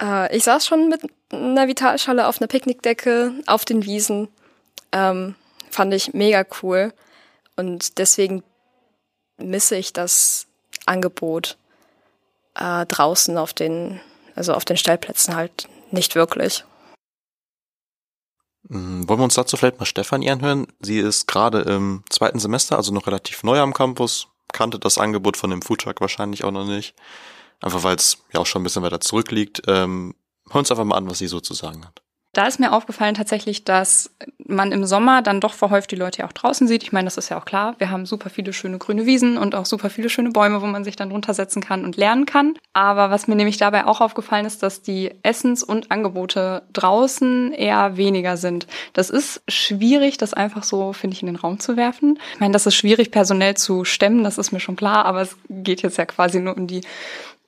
äh, ich saß schon mit einer Vitalschale auf einer Picknickdecke auf den Wiesen. Ähm, fand ich mega cool. Und deswegen misse ich das Angebot äh, draußen auf den, also auf den Stellplätzen halt nicht wirklich. Hm, wollen wir uns dazu vielleicht mal Stefanie anhören? Sie ist gerade im zweiten Semester, also noch relativ neu am Campus, kannte das Angebot von dem Foodtruck wahrscheinlich auch noch nicht. Einfach weil es ja auch schon ein bisschen weiter zurückliegt. Ähm, hören uns einfach mal an, was sie so zu sagen hat. Da ist mir aufgefallen tatsächlich, dass man im Sommer dann doch verhäuft die Leute ja auch draußen sieht. Ich meine, das ist ja auch klar. Wir haben super viele schöne grüne Wiesen und auch super viele schöne Bäume, wo man sich dann runtersetzen kann und lernen kann. Aber was mir nämlich dabei auch aufgefallen ist, dass die Essens- und Angebote draußen eher weniger sind. Das ist schwierig, das einfach so, finde ich, in den Raum zu werfen. Ich meine, das ist schwierig personell zu stemmen, das ist mir schon klar, aber es geht jetzt ja quasi nur um die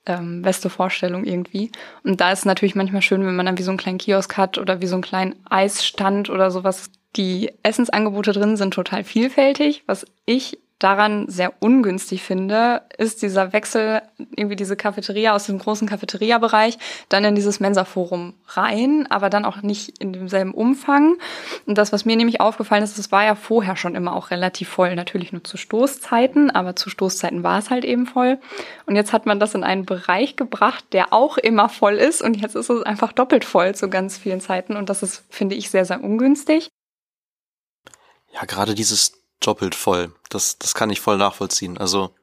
ähm, beste Vorstellung irgendwie. Und da ist natürlich manchmal schön, wenn man dann wie so einen kleinen Kiosk hat oder wie so einen kleinen Eisstand oder sowas. Die Essensangebote drin sind total vielfältig. Was ich daran sehr ungünstig finde, ist dieser Wechsel, irgendwie diese Cafeteria aus dem großen Cafeteria-Bereich, dann in dieses Mensa-Forum rein, aber dann auch nicht in demselben Umfang. Und das, was mir nämlich aufgefallen ist, es war ja vorher schon immer auch relativ voll, natürlich nur zu Stoßzeiten, aber zu Stoßzeiten war es halt eben voll. Und jetzt hat man das in einen Bereich gebracht, der auch immer voll ist und jetzt ist es einfach doppelt voll zu ganz vielen Zeiten und das ist, finde ich, sehr, sehr ungünstig. Ja, gerade dieses doppelt voll. Das, das kann ich voll nachvollziehen. Also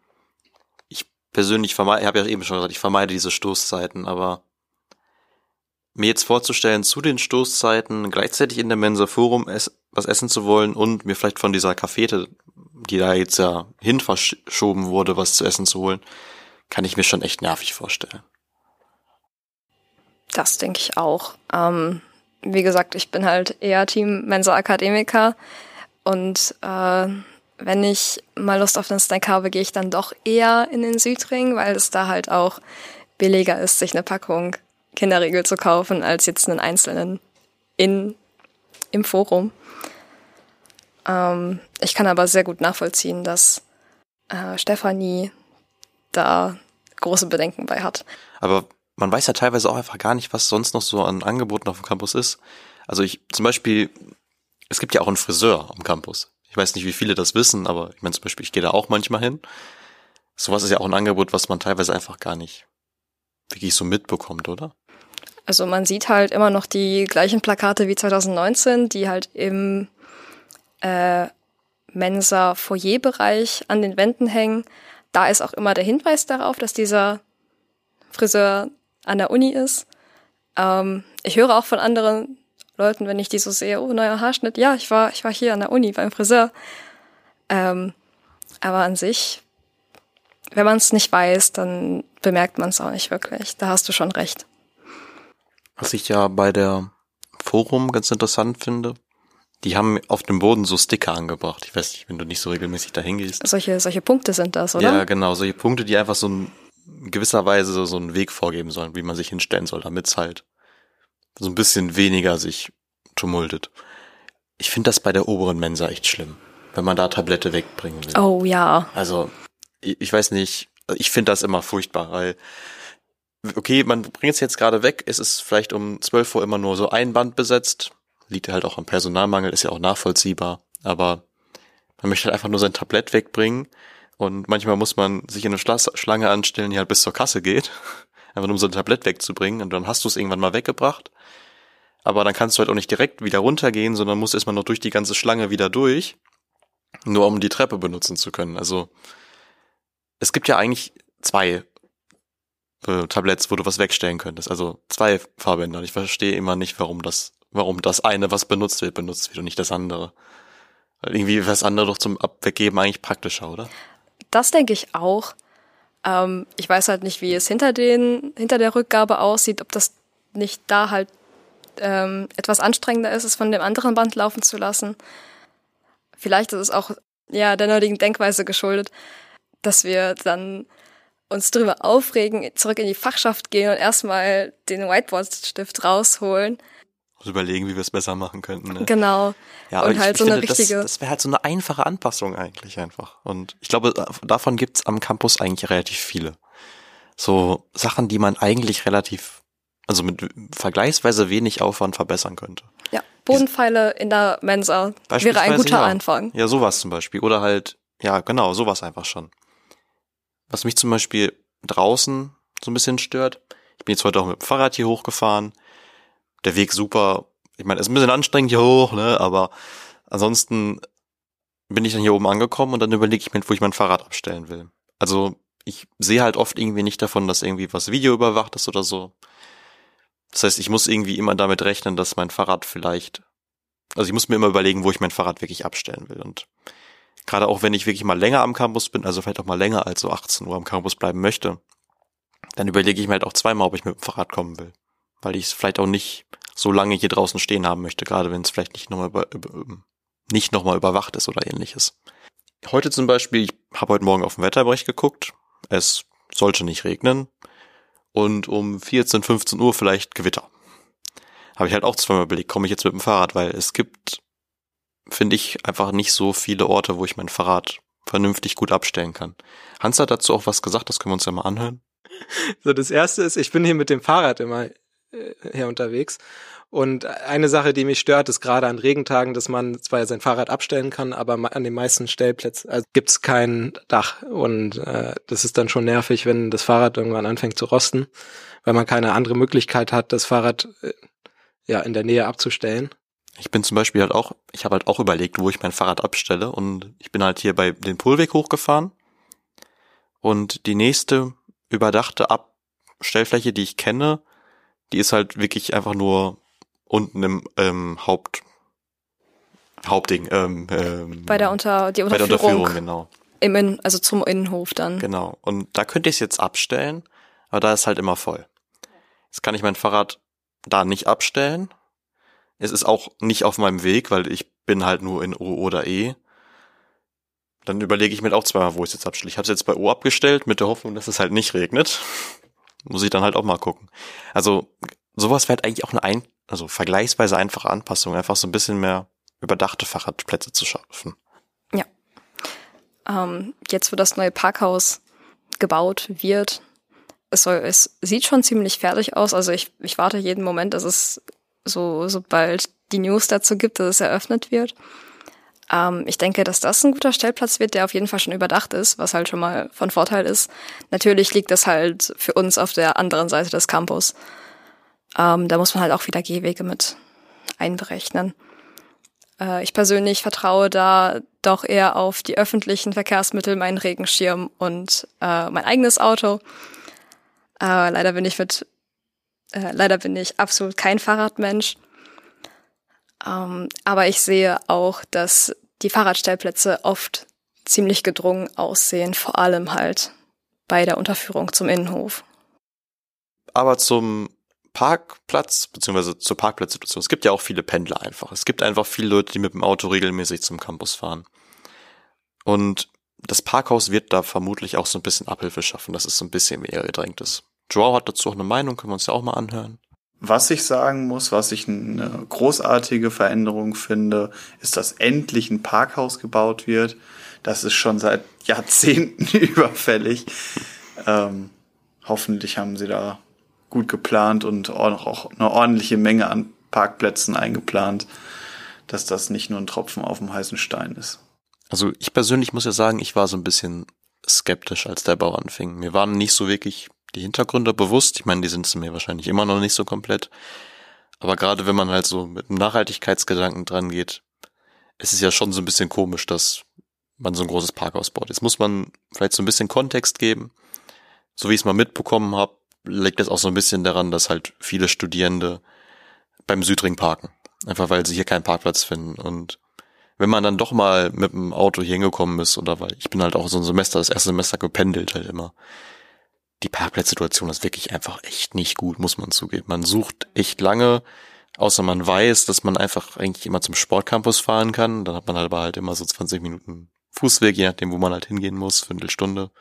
ich persönlich vermeide, ich habe ja eben schon gesagt, ich vermeide diese Stoßzeiten, aber mir jetzt vorzustellen, zu den Stoßzeiten gleichzeitig in der Mensa Forum es, was essen zu wollen und mir vielleicht von dieser Cafete, die da jetzt ja hin verschoben wurde, was zu essen zu holen, kann ich mir schon echt nervig vorstellen. Das denke ich auch. Ähm, wie gesagt, ich bin halt eher Team Mensa Akademiker. Und äh, wenn ich mal Lust auf einen Snack habe, gehe ich dann doch eher in den Südring, weil es da halt auch billiger ist, sich eine Packung Kinderriegel zu kaufen, als jetzt einen einzelnen in, im Forum. Ähm, ich kann aber sehr gut nachvollziehen, dass äh, Stefanie da große Bedenken bei hat. Aber man weiß ja teilweise auch einfach gar nicht, was sonst noch so an Angeboten auf dem Campus ist. Also ich zum Beispiel es gibt ja auch einen Friseur am Campus. Ich weiß nicht, wie viele das wissen, aber ich meine zum Beispiel, ich gehe da auch manchmal hin. Sowas ist ja auch ein Angebot, was man teilweise einfach gar nicht wirklich so mitbekommt, oder? Also man sieht halt immer noch die gleichen Plakate wie 2019, die halt im äh, Mensa Foyerbereich an den Wänden hängen. da ist auch immer der Hinweis darauf, dass dieser Friseur an der Uni ist. Ähm, ich höre auch von anderen Leuten, wenn ich die so sehe, oh, neuer Haarschnitt, ja, ich war, ich war hier an der Uni beim Friseur. Ähm, aber an sich, wenn man es nicht weiß, dann bemerkt man es auch nicht wirklich. Da hast du schon recht. Was ich ja bei der Forum ganz interessant finde, die haben auf dem Boden so Sticker angebracht. Ich weiß nicht, wenn du nicht so regelmäßig dahin gehst. Solche, solche Punkte sind das, oder? Ja, genau, solche Punkte, die einfach so ein, in gewisser Weise so, so einen Weg vorgeben sollen, wie man sich hinstellen soll, damit es halt so ein bisschen weniger sich tumultet. Ich finde das bei der oberen Mensa echt schlimm, wenn man da Tablette wegbringen will. Oh ja. Also, ich, ich weiß nicht, ich finde das immer furchtbar, weil, okay, man bringt es jetzt gerade weg, es ist vielleicht um 12 Uhr immer nur so ein Band besetzt, liegt halt auch am Personalmangel, ist ja auch nachvollziehbar, aber man möchte halt einfach nur sein Tablett wegbringen und manchmal muss man sich in eine Schlange anstellen, die halt bis zur Kasse geht, einfach nur um sein Tablett wegzubringen und dann hast du es irgendwann mal weggebracht aber dann kannst du halt auch nicht direkt wieder runtergehen, sondern musst erstmal noch durch die ganze Schlange wieder durch, nur um die Treppe benutzen zu können. Also es gibt ja eigentlich zwei äh, Tabletts, wo du was wegstellen könntest. Also zwei Fahrbänder. Und ich verstehe immer nicht, warum das, warum das eine, was benutzt wird, benutzt wird und nicht das andere. Weil irgendwie wäre das andere doch zum Abweggeben eigentlich praktischer, oder? Das denke ich auch. Ähm, ich weiß halt nicht, wie es hinter den, hinter der Rückgabe aussieht, ob das nicht da halt ähm, etwas anstrengender ist, es von dem anderen Band laufen zu lassen. Vielleicht ist es auch ja der neulichen Denkweise geschuldet, dass wir dann uns darüber aufregen, zurück in die Fachschaft gehen und erstmal den Whiteboard-Stift rausholen. Also überlegen, wie wir es besser machen könnten. Ne? Genau. Ja, und halt ich, so eine richtige. Das, das wäre halt so eine einfache Anpassung eigentlich einfach. Und ich glaube, davon gibt's am Campus eigentlich relativ viele. So Sachen, die man eigentlich relativ also mit vergleichsweise wenig Aufwand verbessern könnte. Ja, Bodenpfeile in der Mensa wäre ein guter ja. Anfang. Ja, sowas zum Beispiel. Oder halt, ja, genau, sowas einfach schon. Was mich zum Beispiel draußen so ein bisschen stört, ich bin jetzt heute auch mit dem Fahrrad hier hochgefahren. Der Weg super. Ich meine, es ist ein bisschen anstrengend hier hoch, ne, aber ansonsten bin ich dann hier oben angekommen und dann überlege ich mir, wo ich mein Fahrrad abstellen will. Also ich sehe halt oft irgendwie nicht davon, dass irgendwie was Video überwacht ist oder so. Das heißt, ich muss irgendwie immer damit rechnen, dass mein Fahrrad vielleicht, also ich muss mir immer überlegen, wo ich mein Fahrrad wirklich abstellen will. Und gerade auch wenn ich wirklich mal länger am Campus bin, also vielleicht auch mal länger als so 18 Uhr am Campus bleiben möchte, dann überlege ich mir halt auch zweimal, ob ich mit dem Fahrrad kommen will. Weil ich es vielleicht auch nicht so lange hier draußen stehen haben möchte, gerade wenn es vielleicht nicht nochmal über, über, nicht nochmal überwacht ist oder ähnliches. Heute zum Beispiel, ich habe heute Morgen auf den Wetterbericht geguckt. Es sollte nicht regnen und um 14, 15 Uhr vielleicht Gewitter. Habe ich halt auch zweimal überlegt, komme ich jetzt mit dem Fahrrad, weil es gibt, finde ich, einfach nicht so viele Orte, wo ich mein Fahrrad vernünftig gut abstellen kann. Hans hat dazu auch was gesagt, das können wir uns ja mal anhören. So, das erste ist, ich bin hier mit dem Fahrrad immer äh, her unterwegs und eine Sache, die mich stört, ist gerade an Regentagen, dass man zwar sein Fahrrad abstellen kann, aber an den meisten Stellplätzen also gibt's kein Dach. Und äh, das ist dann schon nervig, wenn das Fahrrad irgendwann anfängt zu rosten, weil man keine andere Möglichkeit hat, das Fahrrad äh, ja in der Nähe abzustellen. Ich bin zum Beispiel halt auch, ich habe halt auch überlegt, wo ich mein Fahrrad abstelle und ich bin halt hier bei den Polweg hochgefahren und die nächste überdachte Abstellfläche, die ich kenne, die ist halt wirklich einfach nur unten im ähm, Haupt Hauptding. Ähm, ähm, bei der Unter die Unterführung. Bei der Unterführung, genau. Im In, also zum Innenhof dann. Genau. Und da könnte ich es jetzt abstellen, aber da ist halt immer voll. Jetzt kann ich mein Fahrrad da nicht abstellen. Es ist auch nicht auf meinem Weg, weil ich bin halt nur in O oder E. Dann überlege ich mir auch zweimal, wo ich es jetzt abstelle. Ich habe es jetzt bei O abgestellt, mit der Hoffnung, dass es halt nicht regnet. Muss ich dann halt auch mal gucken. Also sowas wäre halt eigentlich auch eine ein also vergleichsweise einfache Anpassung, einfach so ein bisschen mehr überdachte Fahrradplätze zu schaffen. Ja. Ähm, jetzt, wo das neue Parkhaus gebaut wird, es, soll, es sieht schon ziemlich fertig aus. Also ich, ich warte jeden Moment, dass es so, sobald die News dazu gibt, dass es eröffnet wird. Ähm, ich denke, dass das ein guter Stellplatz wird, der auf jeden Fall schon überdacht ist, was halt schon mal von Vorteil ist. Natürlich liegt das halt für uns auf der anderen Seite des Campus. Ähm, da muss man halt auch wieder Gehwege mit einberechnen. Äh, ich persönlich vertraue da doch eher auf die öffentlichen Verkehrsmittel, meinen Regenschirm und äh, mein eigenes Auto. Äh, leider bin ich mit, äh, leider bin ich absolut kein Fahrradmensch. Ähm, aber ich sehe auch, dass die Fahrradstellplätze oft ziemlich gedrungen aussehen, vor allem halt bei der Unterführung zum Innenhof. Aber zum Parkplatz, beziehungsweise zur Parkplatzsituation. Es gibt ja auch viele Pendler einfach. Es gibt einfach viele Leute, die mit dem Auto regelmäßig zum Campus fahren. Und das Parkhaus wird da vermutlich auch so ein bisschen Abhilfe schaffen, dass es so ein bisschen mehr gedrängt ist. Joao hat dazu auch eine Meinung, können wir uns ja auch mal anhören. Was ich sagen muss, was ich eine großartige Veränderung finde, ist, dass endlich ein Parkhaus gebaut wird. Das ist schon seit Jahrzehnten überfällig. Ähm, hoffentlich haben sie da gut geplant und auch eine ordentliche Menge an Parkplätzen eingeplant, dass das nicht nur ein Tropfen auf dem heißen Stein ist. Also ich persönlich muss ja sagen, ich war so ein bisschen skeptisch, als der Bau anfing. Mir waren nicht so wirklich die Hintergründe bewusst. Ich meine, die sind mir wahrscheinlich immer noch nicht so komplett. Aber gerade wenn man halt so mit einem Nachhaltigkeitsgedanken dran geht, ist es ja schon so ein bisschen komisch, dass man so ein großes Parkhaus baut. Jetzt muss man vielleicht so ein bisschen Kontext geben. So wie ich es mal mitbekommen habe, liegt es auch so ein bisschen daran, dass halt viele Studierende beim Südring parken. Einfach weil sie hier keinen Parkplatz finden. Und wenn man dann doch mal mit dem Auto hier hingekommen ist, oder weil ich bin halt auch so ein Semester, das erste Semester gependelt halt immer. Die Parkplatzsituation ist wirklich einfach echt nicht gut, muss man zugeben. Man sucht echt lange, außer man weiß, dass man einfach eigentlich immer zum Sportcampus fahren kann. Dann hat man halt aber halt immer so 20 Minuten Fußweg, je nachdem, wo man halt hingehen muss, Viertelstunde.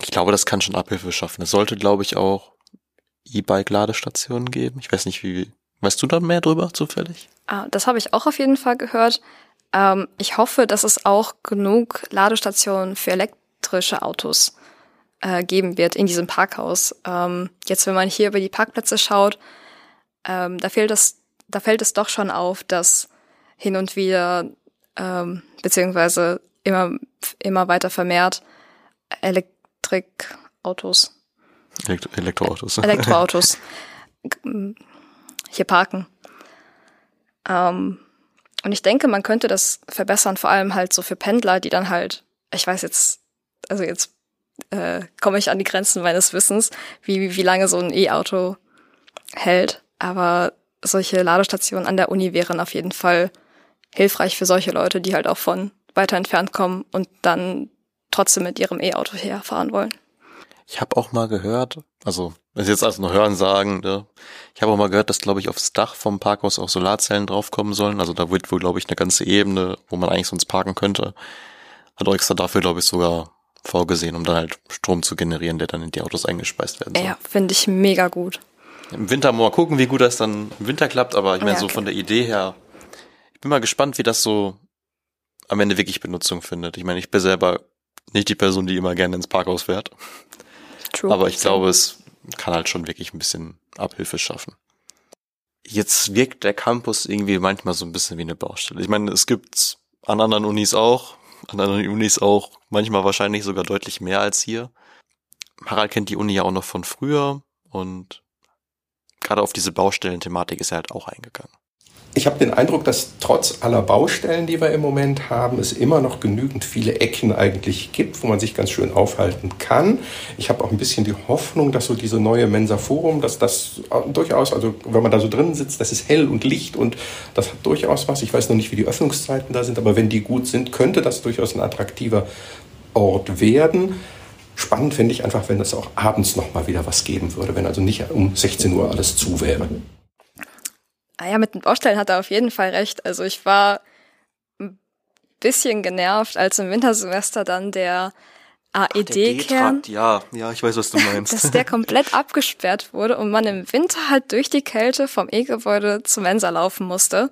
Ich glaube, das kann schon Abhilfe schaffen. Es sollte, glaube ich, auch E-Bike-Ladestationen geben. Ich weiß nicht, wie. Weißt du da mehr drüber zufällig? Ah, das habe ich auch auf jeden Fall gehört. Ähm, ich hoffe, dass es auch genug Ladestationen für elektrische Autos äh, geben wird in diesem Parkhaus. Ähm, jetzt, wenn man hier über die Parkplätze schaut, ähm, da fehlt es, da fällt es doch schon auf, dass hin und wieder ähm, beziehungsweise immer immer weiter vermehrt Elek Elektrikautos. Elektro Elektroautos. Elektroautos hier parken. Ähm, und ich denke, man könnte das verbessern, vor allem halt so für Pendler, die dann halt, ich weiß jetzt, also jetzt äh, komme ich an die Grenzen meines Wissens, wie, wie lange so ein E-Auto hält. Aber solche Ladestationen an der Uni wären auf jeden Fall hilfreich für solche Leute, die halt auch von weiter entfernt kommen und dann trotzdem mit ihrem E-Auto herfahren wollen. Ich habe auch mal gehört, also das ist jetzt also nur Hören sagen, ne? ich habe auch mal gehört, dass glaube ich aufs Dach vom Parkhaus auch Solarzellen draufkommen sollen. Also da wird wohl glaube ich eine ganze Ebene, wo man eigentlich sonst parken könnte, hat extra dafür glaube ich sogar vorgesehen, um dann halt Strom zu generieren, der dann in die Autos eingespeist werden soll. Ja, finde ich mega gut. Im Winter mal gucken, wie gut das dann im Winter klappt, aber ich meine ja, okay. so von der Idee her, ich bin mal gespannt, wie das so am Ende wirklich Benutzung findet. Ich meine, ich bin selber nicht die Person, die immer gerne ins Parkhaus fährt. True. Aber ich glaube, es kann halt schon wirklich ein bisschen Abhilfe schaffen. Jetzt wirkt der Campus irgendwie manchmal so ein bisschen wie eine Baustelle. Ich meine, es gibt an anderen Unis auch, an anderen Unis auch manchmal wahrscheinlich sogar deutlich mehr als hier. Harald kennt die Uni ja auch noch von früher und gerade auf diese Baustellen-Thematik ist er halt auch eingegangen ich habe den Eindruck, dass trotz aller Baustellen, die wir im Moment haben, es immer noch genügend viele Ecken eigentlich gibt, wo man sich ganz schön aufhalten kann. Ich habe auch ein bisschen die Hoffnung, dass so diese neue Mensa Forum, dass das durchaus, also wenn man da so drin sitzt, das ist hell und Licht und das hat durchaus was. Ich weiß noch nicht, wie die Öffnungszeiten da sind, aber wenn die gut sind, könnte das durchaus ein attraktiver Ort werden. Spannend finde ich einfach, wenn es auch abends noch mal wieder was geben würde, wenn also nicht um 16 Uhr alles zu wäre. Ah ja, mit den Baustellen hat er auf jeden Fall recht. Also ich war ein bisschen genervt, als im Wintersemester dann der AED-Kern. Ja, ja, ich weiß, was du meinst. dass der komplett abgesperrt wurde und man im Winter halt durch die Kälte vom E-Gebäude zum Mensa laufen musste.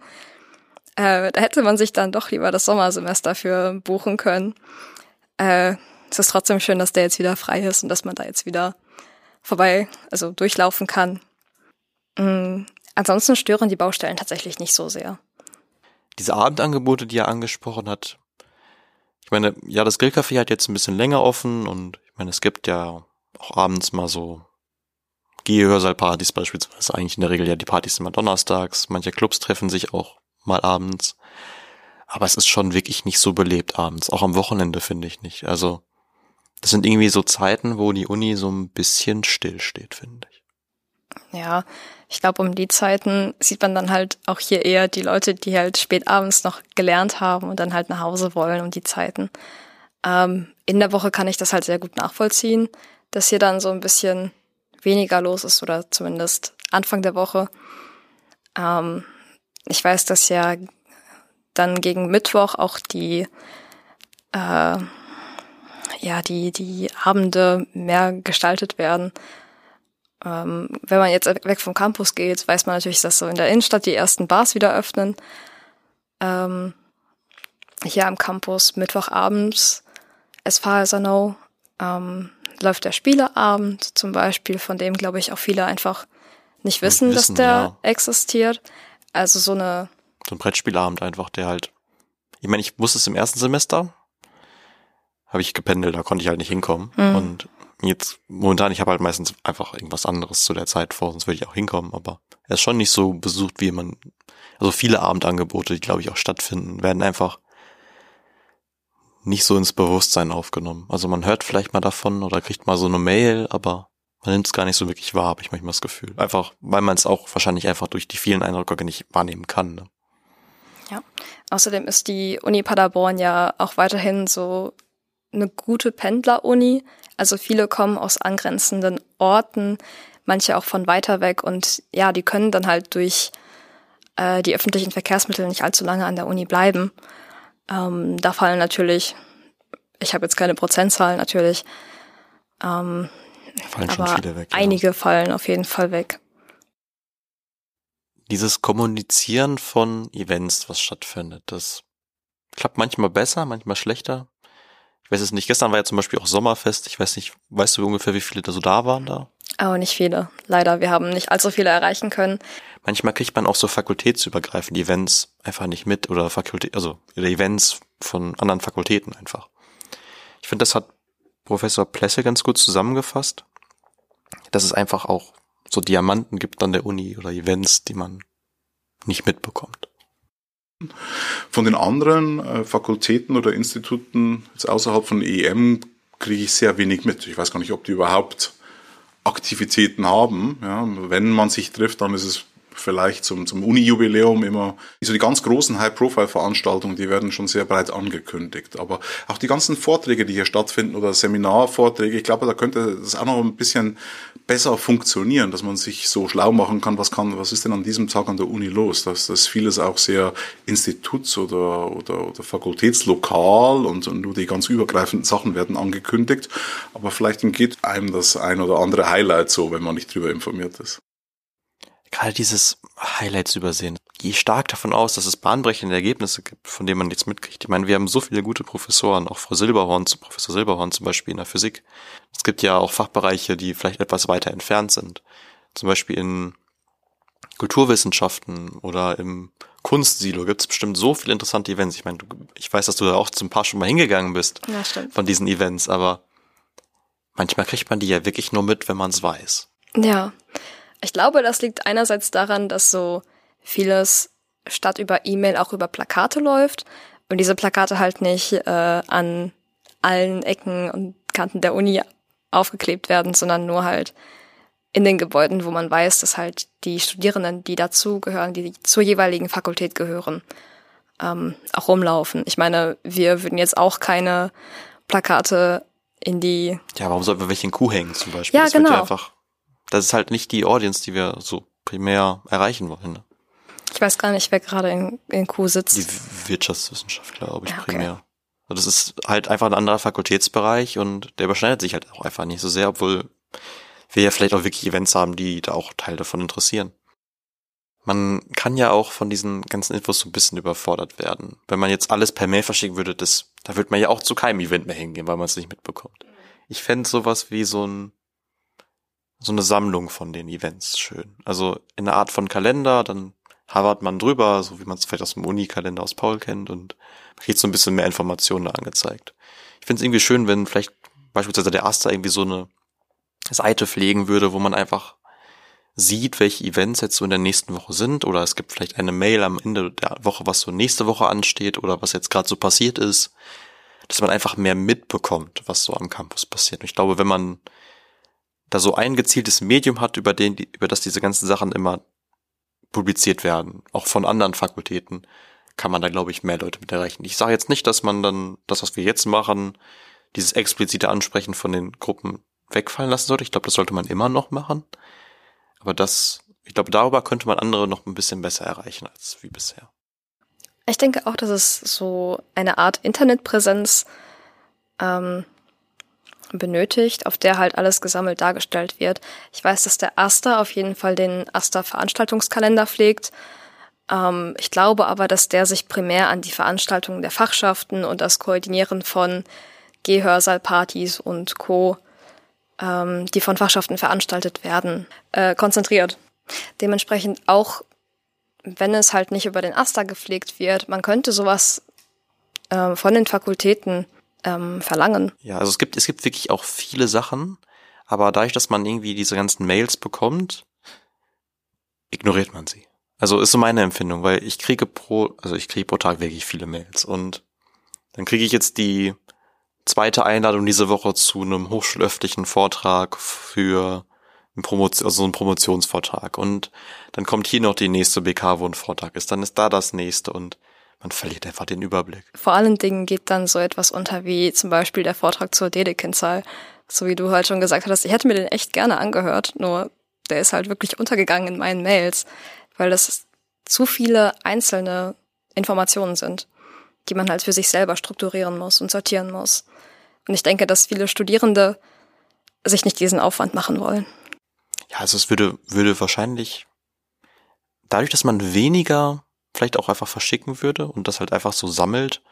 Äh, da hätte man sich dann doch lieber das Sommersemester für buchen können. Äh, es ist trotzdem schön, dass der jetzt wieder frei ist und dass man da jetzt wieder vorbei, also durchlaufen kann. Mm, Ansonsten stören die Baustellen tatsächlich nicht so sehr. Diese Abendangebote, die er angesprochen hat, ich meine, ja, das Grillcafé hat jetzt ein bisschen länger offen und ich meine, es gibt ja auch abends mal so Gehörsaalpartys beispielsweise. Eigentlich in der Regel ja die Partys immer donnerstags. Manche Clubs treffen sich auch mal abends. Aber es ist schon wirklich nicht so belebt abends. Auch am Wochenende finde ich nicht. Also, das sind irgendwie so Zeiten, wo die Uni so ein bisschen still steht, finde ich. Ja, ich glaube, um die Zeiten sieht man dann halt auch hier eher die Leute, die halt spät abends noch gelernt haben und dann halt nach Hause wollen um die Zeiten. Ähm, in der Woche kann ich das halt sehr gut nachvollziehen, dass hier dann so ein bisschen weniger los ist oder zumindest Anfang der Woche. Ähm, ich weiß, dass ja dann gegen Mittwoch auch die äh, ja die die Abende mehr gestaltet werden. Ähm, wenn man jetzt weg vom Campus geht, weiß man natürlich, dass so in der Innenstadt die ersten Bars wieder öffnen. Ähm, hier am Campus Mittwochabends, as far as I know, ähm, läuft der Spieleabend zum Beispiel, von dem glaube ich auch viele einfach nicht wissen, wissen dass der ja. existiert. Also so eine so ein Brettspielabend einfach, der halt. Ich meine, ich wusste es im ersten Semester, habe ich gependelt, da konnte ich halt nicht hinkommen. Mhm. Und jetzt momentan, ich habe halt meistens einfach irgendwas anderes zu der Zeit vor, sonst würde ich auch hinkommen, aber er ist schon nicht so besucht, wie man. Also viele Abendangebote, die glaube ich auch stattfinden, werden einfach nicht so ins Bewusstsein aufgenommen. Also man hört vielleicht mal davon oder kriegt mal so eine Mail, aber man nimmt es gar nicht so wirklich wahr, habe ich manchmal das Gefühl. Einfach, weil man es auch wahrscheinlich einfach durch die vielen Eindrücke nicht wahrnehmen kann. Ne? Ja. Außerdem ist die Uni Paderborn ja auch weiterhin so eine gute Pendler-Uni. Also viele kommen aus angrenzenden Orten, manche auch von weiter weg und ja, die können dann halt durch äh, die öffentlichen Verkehrsmittel nicht allzu lange an der Uni bleiben. Ähm, da fallen natürlich, ich habe jetzt keine Prozentzahlen natürlich, ähm, fallen aber weg, ja. einige fallen auf jeden Fall weg dieses Kommunizieren von Events, was stattfindet, das klappt manchmal besser, manchmal schlechter. Weiß es nicht. Gestern war ja zum Beispiel auch Sommerfest. Ich weiß nicht, weißt du ungefähr, wie viele da so da waren da? Aber nicht viele. Leider, wir haben nicht allzu viele erreichen können. Manchmal kriegt man auch so fakultätsübergreifende Events einfach nicht mit oder Fakultät, also oder Events von anderen Fakultäten einfach. Ich finde, das hat Professor Plesse ganz gut zusammengefasst, dass es einfach auch so Diamanten gibt an der Uni oder Events, die man nicht mitbekommt. Von den anderen äh, Fakultäten oder Instituten jetzt außerhalb von EM kriege ich sehr wenig mit. Ich weiß gar nicht, ob die überhaupt Aktivitäten haben. Ja, wenn man sich trifft, dann ist es vielleicht zum, zum Uni-Jubiläum immer, so die ganz großen High-Profile-Veranstaltungen, die werden schon sehr breit angekündigt. Aber auch die ganzen Vorträge, die hier stattfinden oder Seminarvorträge, ich glaube, da könnte das auch noch ein bisschen besser funktionieren, dass man sich so schlau machen kann, was kann, was ist denn an diesem Tag an der Uni los? Dass das vieles auch sehr instituts- oder, oder, oder fakultätslokal und, und nur die ganz übergreifenden Sachen werden angekündigt. Aber vielleicht geht einem das ein oder andere Highlight so, wenn man nicht drüber informiert ist gerade dieses Highlights übersehen. Gehe stark davon aus, dass es bahnbrechende Ergebnisse gibt, von denen man nichts mitkriegt. Ich meine, wir haben so viele gute Professoren, auch Frau Silberhorn, Professor Silberhorn zum Beispiel in der Physik. Es gibt ja auch Fachbereiche, die vielleicht etwas weiter entfernt sind. Zum Beispiel in Kulturwissenschaften oder im Kunstsilo gibt es bestimmt so viele interessante Events. Ich meine, du, ich weiß, dass du da auch zum paar schon mal hingegangen bist ja, stimmt. von diesen Events, aber manchmal kriegt man die ja wirklich nur mit, wenn man es weiß. Ja, ich glaube, das liegt einerseits daran, dass so vieles statt über E-Mail auch über Plakate läuft und diese Plakate halt nicht äh, an allen Ecken und Kanten der Uni aufgeklebt werden, sondern nur halt in den Gebäuden, wo man weiß, dass halt die Studierenden, die dazu gehören, die zur jeweiligen Fakultät gehören, ähm, auch rumlaufen. Ich meine, wir würden jetzt auch keine Plakate in die. Ja, warum sollten wir welche in Kuh hängen zum Beispiel? Ja, das genau. Ja einfach das ist halt nicht die Audience, die wir so primär erreichen wollen. Ne? Ich weiß gar nicht, wer gerade in, in Q sitzt. Die Wirtschaftswissenschaftler, glaube ich, ja, okay. primär. Das ist halt einfach ein anderer Fakultätsbereich und der überschneidet sich halt auch einfach nicht so sehr, obwohl wir ja vielleicht auch wirklich Events haben, die da auch Teil davon interessieren. Man kann ja auch von diesen ganzen Infos so ein bisschen überfordert werden. Wenn man jetzt alles per Mail verschicken würde, das, da würde man ja auch zu keinem Event mehr hingehen, weil man es nicht mitbekommt. Ich fände sowas wie so ein so eine Sammlung von den Events schön. Also in einer Art von Kalender, dann havert man drüber, so wie man es vielleicht aus dem Uni-Kalender aus Paul kennt und kriegt so ein bisschen mehr Informationen da angezeigt. Ich finde es irgendwie schön, wenn vielleicht beispielsweise der Aster irgendwie so eine Seite pflegen würde, wo man einfach sieht, welche Events jetzt so in der nächsten Woche sind oder es gibt vielleicht eine Mail am Ende der Woche, was so nächste Woche ansteht oder was jetzt gerade so passiert ist, dass man einfach mehr mitbekommt, was so am Campus passiert. Und ich glaube, wenn man da so ein gezieltes Medium hat, über den, über das diese ganzen Sachen immer publiziert werden, auch von anderen Fakultäten, kann man da, glaube ich, mehr Leute mit erreichen. Ich sage jetzt nicht, dass man dann das, was wir jetzt machen, dieses explizite Ansprechen von den Gruppen wegfallen lassen sollte. Ich glaube, das sollte man immer noch machen. Aber das, ich glaube, darüber könnte man andere noch ein bisschen besser erreichen als wie bisher. Ich denke auch, dass es so eine Art Internetpräsenz ähm, benötigt, auf der halt alles gesammelt dargestellt wird. Ich weiß, dass der Aster auf jeden Fall den Aster Veranstaltungskalender pflegt. Ähm, ich glaube aber, dass der sich primär an die Veranstaltungen der Fachschaften und das Koordinieren von Gehörsaalpartys und Co., ähm, die von Fachschaften veranstaltet werden, äh, konzentriert. Dementsprechend auch, wenn es halt nicht über den Aster gepflegt wird, man könnte sowas äh, von den Fakultäten ähm, verlangen. Ja, also es gibt, es gibt wirklich auch viele Sachen, aber dadurch, dass man irgendwie diese ganzen Mails bekommt, ignoriert man sie. Also ist so meine Empfindung, weil ich kriege pro, also ich kriege pro Tag wirklich viele Mails und dann kriege ich jetzt die zweite Einladung diese Woche zu einem hochschulöffentlichen Vortrag für ein Promotion, also ein Promotionsvortrag und dann kommt hier noch die nächste BK, wo ein Vortrag ist, dann ist da das nächste und man verliert einfach den Überblick. Vor allen Dingen geht dann so etwas unter wie zum Beispiel der Vortrag zur Dedekinzahl. So wie du halt schon gesagt hast, ich hätte mir den echt gerne angehört, nur der ist halt wirklich untergegangen in meinen Mails, weil das zu viele einzelne Informationen sind, die man halt für sich selber strukturieren muss und sortieren muss. Und ich denke, dass viele Studierende sich nicht diesen Aufwand machen wollen. Ja, also es würde, würde wahrscheinlich dadurch, dass man weniger vielleicht auch einfach verschicken würde und das halt einfach so sammelt,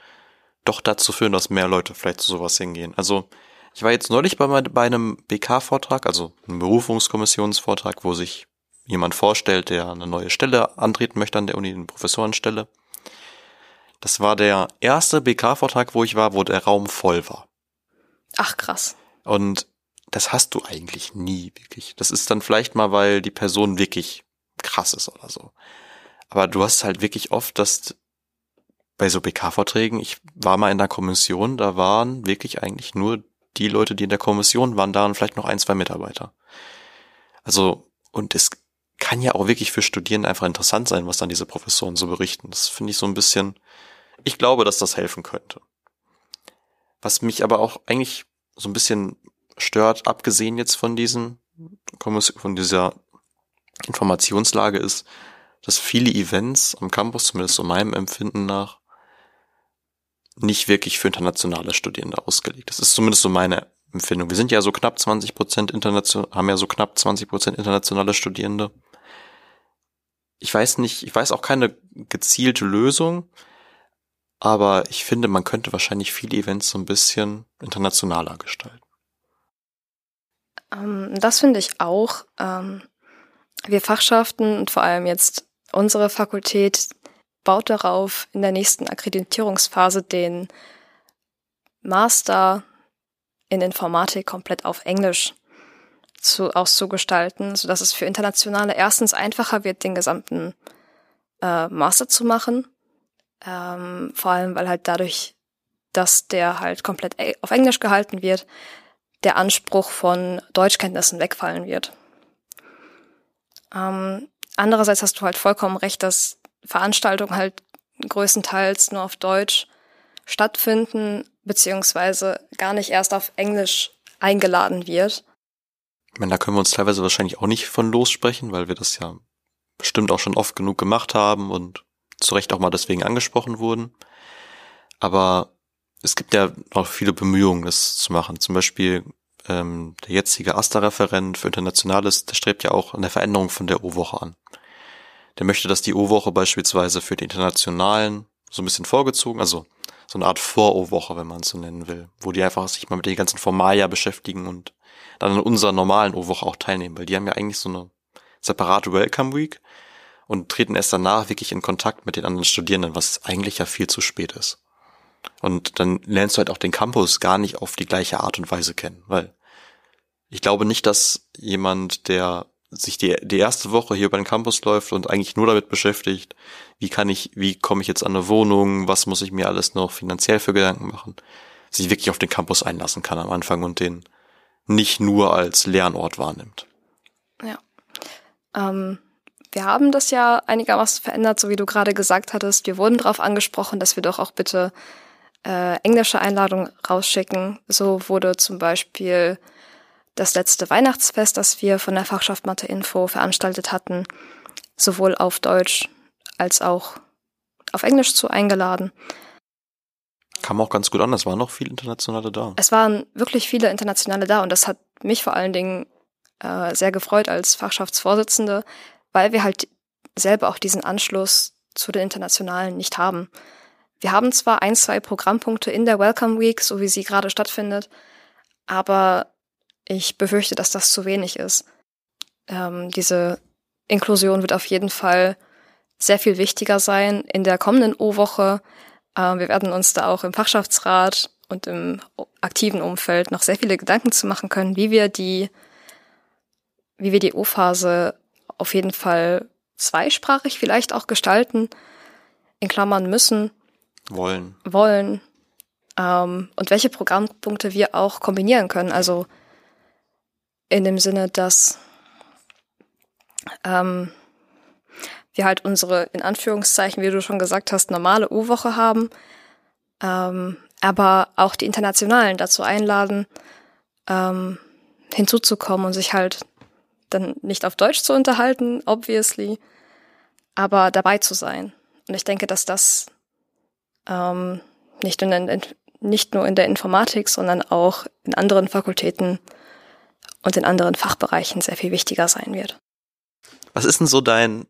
doch dazu führen, dass mehr Leute vielleicht zu sowas hingehen. Also ich war jetzt neulich bei, bei einem BK-Vortrag, also einem Berufungskommissionsvortrag, wo sich jemand vorstellt, der eine neue Stelle antreten möchte an der Uni, eine Professorenstelle. Das war der erste BK-Vortrag, wo ich war, wo der Raum voll war. Ach krass. Und das hast du eigentlich nie wirklich. Das ist dann vielleicht mal, weil die Person wirklich krass ist oder so. Aber du hast halt wirklich oft, dass bei so BK-Vorträgen, ich war mal in der Kommission, da waren wirklich eigentlich nur die Leute, die in der Kommission waren, da und vielleicht noch ein, zwei Mitarbeiter. Also, und es kann ja auch wirklich für Studierende einfach interessant sein, was dann diese Professoren so berichten. Das finde ich so ein bisschen, ich glaube, dass das helfen könnte. Was mich aber auch eigentlich so ein bisschen stört, abgesehen jetzt von diesen, von dieser Informationslage ist, dass viele Events am Campus, zumindest so meinem Empfinden nach, nicht wirklich für internationale Studierende ausgelegt. Das ist zumindest so meine Empfindung. Wir sind ja so knapp 20 Prozent international, haben ja so knapp 20 Prozent internationale Studierende. Ich weiß nicht, ich weiß auch keine gezielte Lösung, aber ich finde, man könnte wahrscheinlich viele Events so ein bisschen internationaler gestalten. Ähm, das finde ich auch. Ähm, wir Fachschaften und vor allem jetzt Unsere Fakultät baut darauf, in der nächsten Akkreditierungsphase den Master in Informatik komplett auf Englisch zu, auszugestalten, sodass es für Internationale erstens einfacher wird, den gesamten äh, Master zu machen. Ähm, vor allem, weil halt dadurch, dass der halt komplett e, auf Englisch gehalten wird, der Anspruch von Deutschkenntnissen wegfallen wird. Ähm, Andererseits hast du halt vollkommen recht, dass Veranstaltungen halt größtenteils nur auf Deutsch stattfinden, beziehungsweise gar nicht erst auf Englisch eingeladen wird. Ich meine, da können wir uns teilweise wahrscheinlich auch nicht von lossprechen, weil wir das ja bestimmt auch schon oft genug gemacht haben und zu Recht auch mal deswegen angesprochen wurden. Aber es gibt ja auch viele Bemühungen, das zu machen. Zum Beispiel ähm, der jetzige AStA-Referent für Internationales, der strebt ja auch an der Veränderung von der O-Woche an. Der möchte, dass die O-Woche beispielsweise für die Internationalen so ein bisschen vorgezogen, also so eine Art Vor-O-Woche, wenn man es so nennen will, wo die einfach sich mal mit den ganzen Formalia beschäftigen und dann in unserer normalen O-Woche auch teilnehmen, weil die haben ja eigentlich so eine separate Welcome Week und treten erst danach wirklich in Kontakt mit den anderen Studierenden, was eigentlich ja viel zu spät ist. Und dann lernst du halt auch den Campus gar nicht auf die gleiche Art und Weise kennen, weil ich glaube nicht, dass jemand, der sich die, die erste Woche hier über den Campus läuft und eigentlich nur damit beschäftigt, wie kann ich, wie komme ich jetzt an eine Wohnung, was muss ich mir alles noch finanziell für Gedanken machen, sich wirklich auf den Campus einlassen kann am Anfang und den nicht nur als Lernort wahrnimmt. Ja. Ähm, wir haben das ja einigermaßen verändert, so wie du gerade gesagt hattest. Wir wurden darauf angesprochen, dass wir doch auch bitte äh, englische Einladungen rausschicken. So wurde zum Beispiel das letzte Weihnachtsfest, das wir von der Fachschaft Mathe Info veranstaltet hatten, sowohl auf Deutsch als auch auf Englisch zu eingeladen. Kam auch ganz gut an, es waren noch viele Internationale da. Es waren wirklich viele Internationale da und das hat mich vor allen Dingen äh, sehr gefreut als Fachschaftsvorsitzende, weil wir halt selber auch diesen Anschluss zu den Internationalen nicht haben. Wir haben zwar ein, zwei Programmpunkte in der Welcome Week, so wie sie gerade stattfindet, aber ich befürchte, dass das zu wenig ist. Ähm, diese Inklusion wird auf jeden Fall sehr viel wichtiger sein in der kommenden O-Woche. Äh, wir werden uns da auch im Fachschaftsrat und im aktiven Umfeld noch sehr viele Gedanken zu machen können, wie wir die, wie wir die O-Phase auf jeden Fall zweisprachig vielleicht auch gestalten, in Klammern müssen, wollen. Wollen. Ähm, und welche Programmpunkte wir auch kombinieren können. Also in dem Sinne, dass ähm, wir halt unsere, in Anführungszeichen, wie du schon gesagt hast, normale U-Woche haben, ähm, aber auch die Internationalen dazu einladen, ähm, hinzuzukommen und sich halt dann nicht auf Deutsch zu unterhalten, obviously, aber dabei zu sein. Und ich denke, dass das ähm, nicht, in, nicht nur in der Informatik, sondern auch in anderen Fakultäten und in anderen Fachbereichen sehr viel wichtiger sein wird. Was ist denn so dein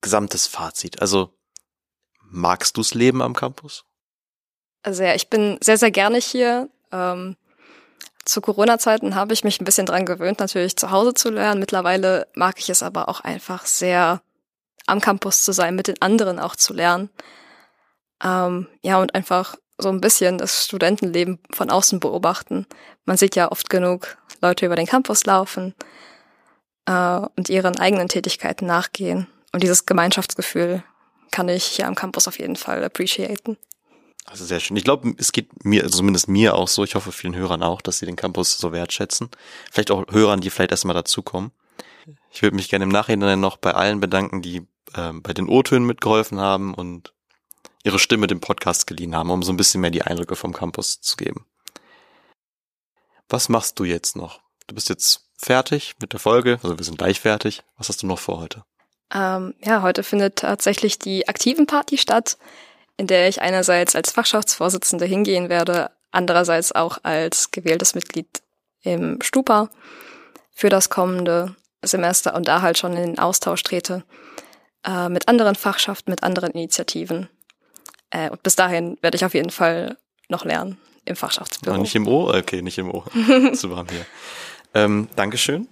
gesamtes Fazit? Also magst du's Leben am Campus? Also ja, ich bin sehr, sehr gerne hier. Ähm, zu Corona-Zeiten habe ich mich ein bisschen dran gewöhnt, natürlich zu Hause zu lernen. Mittlerweile mag ich es aber auch einfach sehr, am Campus zu sein, mit den anderen auch zu lernen. Ähm, ja, und einfach so ein bisschen das Studentenleben von außen beobachten. Man sieht ja oft genug Leute über den Campus laufen äh, und ihren eigenen Tätigkeiten nachgehen. Und dieses Gemeinschaftsgefühl kann ich hier am Campus auf jeden Fall appreciaten. Also sehr schön. Ich glaube, es geht mir, also zumindest mir auch so, ich hoffe vielen Hörern auch, dass sie den Campus so wertschätzen. Vielleicht auch Hörern, die vielleicht erstmal dazukommen. Ich würde mich gerne im Nachhinein noch bei allen bedanken, die äh, bei den O-Tönen mitgeholfen haben und ihre Stimme dem Podcast geliehen haben, um so ein bisschen mehr die Eindrücke vom Campus zu geben. Was machst du jetzt noch? Du bist jetzt fertig mit der Folge, also wir sind gleich fertig. Was hast du noch vor heute? Ähm, ja, heute findet tatsächlich die aktiven Party statt, in der ich einerseits als Fachschaftsvorsitzende hingehen werde, andererseits auch als gewähltes Mitglied im Stupa für das kommende Semester und da halt schon in den Austausch trete äh, mit anderen Fachschaften, mit anderen Initiativen. Äh, und bis dahin werde ich auf jeden Fall noch lernen im Fachschaftsbüro. Oh, nicht im O? Okay, nicht im O. Zu warm hier. Ähm, Dankeschön.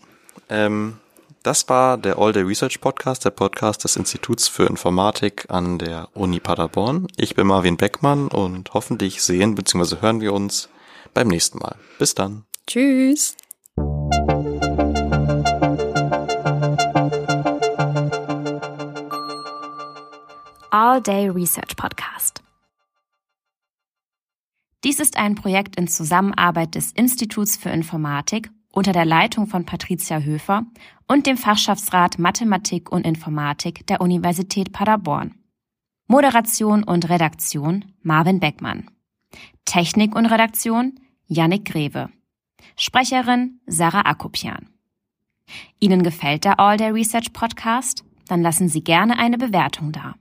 Ähm, das war der All Day Research Podcast, der Podcast des Instituts für Informatik an der Uni Paderborn. Ich bin Marvin Beckmann und hoffentlich sehen bzw. hören wir uns beim nächsten Mal. Bis dann. Tschüss. All Day Research Podcast. Dies ist ein Projekt in Zusammenarbeit des Instituts für Informatik unter der Leitung von Patricia Höfer und dem Fachschaftsrat Mathematik und Informatik der Universität Paderborn. Moderation und Redaktion Marvin Beckmann. Technik und Redaktion Yannick Greve. Sprecherin Sarah Akopian. Ihnen gefällt der All Day Research Podcast? Dann lassen Sie gerne eine Bewertung da.